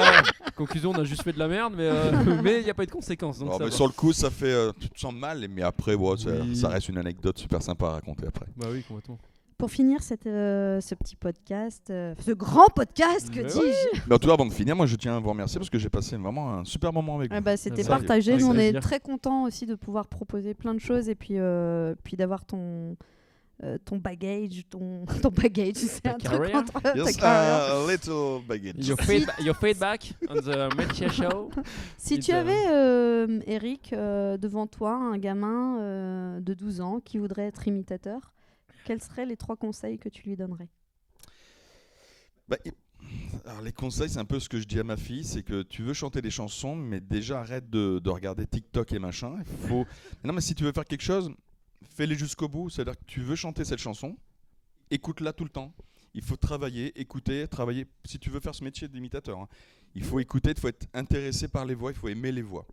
conclusion, on a juste fait de la merde, mais euh, mais il n'y a pas eu de conséquences. Donc Non, ça mais sur le coup, ça fait. euh, tu te sens mal, mais après, ouais, ça, Oui. ça reste une anecdote super sympa à raconter après. Bah oui, complètement. Pour finir cette, euh, ce petit podcast, euh, ce grand podcast, que dis-je Mais en tout cas, avant de finir, moi, je tiens à vous remercier parce que j'ai passé vraiment un super moment avec Ah vous. bah, C'était Ça, partagé. Nous, on est très contents aussi de pouvoir proposer plein de choses et puis, euh, puis d'avoir ton, euh, ton bagage. Ton, ton bagage, c'est un truc entre Yes, a little baggage. Your, feedba- your feedback on the Métier Show. Si tu avais, euh, Eric, euh, devant toi un gamin euh, de 12 ans qui voudrait être imitateur, quels seraient les trois conseils que tu lui donnerais? Bah, alors, les conseils, c'est un peu ce que je dis à ma fille, c'est que tu veux chanter des chansons, mais déjà arrête de, de regarder TikTok et machin. Il faut... non, mais si tu veux faire quelque chose, fais-les jusqu'au bout. C'est-à-dire que tu veux chanter cette chanson, écoute-la tout le temps. Il faut travailler, écouter, travailler. Si tu veux faire ce métier d'imitateur, hein, il faut écouter, il faut être intéressé par les voix, il faut aimer les voix.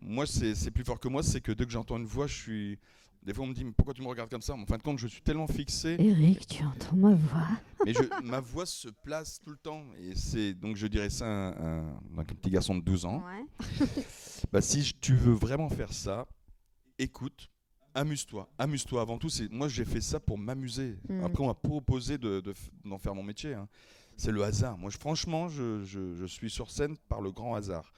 Moi, c'est plus fort que moi, c'est que dès que j'entends une voix, je suis. Des fois, on me dit, mais pourquoi tu me regardes comme ça? En fin de compte, je suis tellement fixé Eric, tu entends ma voix? Mais je- ma voix se place tout le temps. Et c'est donc je dirais ça à un, un- donc un petit garçon de 12 ans. Ouais. Bah, si tu veux vraiment faire ça, écoute, amuse-toi. Amuse-toi avant tout. C'est moi j'ai fait ça pour m'amuser. Mm. Après on m'a proposé de, de d'en faire mon métier. hein. C'est le hasard. Moi je- franchement je, je- je suis sur scène par le grand hasard.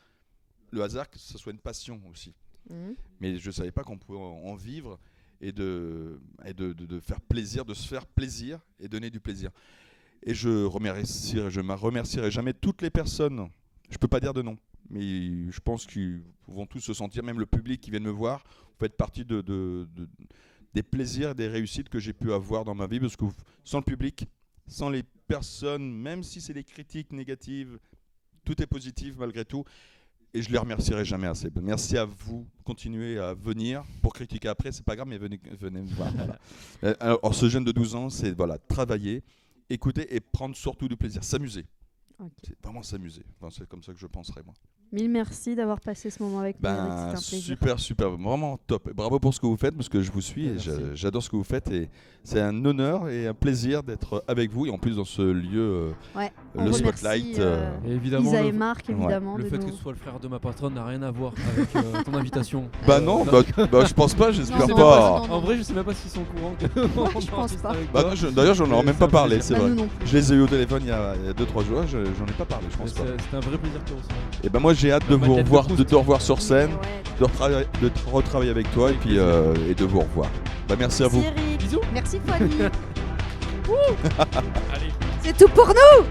Le hasard que ce soit une passion aussi. Mhm. Mais je savais pas qu'on pouvait en vivre et de, et de, de- de faire plaisir, de se faire plaisir et donner du plaisir. Et je remercierai, je ne remercierai jamais toutes les personnes. Je peux pas dire de nom, mais je pense qu'ils vont tous se sentir, même le public qui vient me voir, vous faites partie de, de- de- des plaisirs, des réussites que j'ai pu avoir dans ma vie, parce que sans le public, sans les personnes, même si c'est des critiques négatives, tout est positif malgré tout. Et je les remercierai jamais assez. Merci à vous. Continuez à venir pour critiquer après. C'est pas grave, mais venez, venez me voir. voilà. Euh, Alors, ce jeune de 12 ans, c'est voilà, travailler, écouter et prendre surtout du plaisir, s'amuser. C'est vraiment s'amuser. Enfin, c'est comme ça que je penserais moi. Mille merci d'avoir passé ce moment avec nous. Ben, super, super, vraiment top. Bravo pour ce que vous faites, parce que je vous suis et j'adore ce que vous faites. Et c'est un honneur et un plaisir d'être avec vous, et en plus dans ce lieu, euh, Ouais, le spotlight. euh, euh, évidemment, Isa le, et Marc, évidemment. le de fait nous- que ce soit le frère de ma patronne n'a rien à voir avec euh, ton invitation. Bah non, bah, bah, je pense pas, j'espère pas. non, non. En vrai, je sais même pas s'ils sont au courant que. Ouais, je pense pas. Bah D'ailleurs, j'en ai même pas parlé, c'est Bah, vrai. Je les ai eu au téléphone il y a 2-3 jours, je- j'en ai pas parlé, je pense pas. C'était un vrai plaisir de te recevoir. Et ben moi j'ai hâte de vous revoir, de te revoir sur scène, de, retravailler- de te retravailler avec toi et puis euh, et de vous revoir. Bah merci à vous. Bisous. Merci Fanny. C'est tout pour nous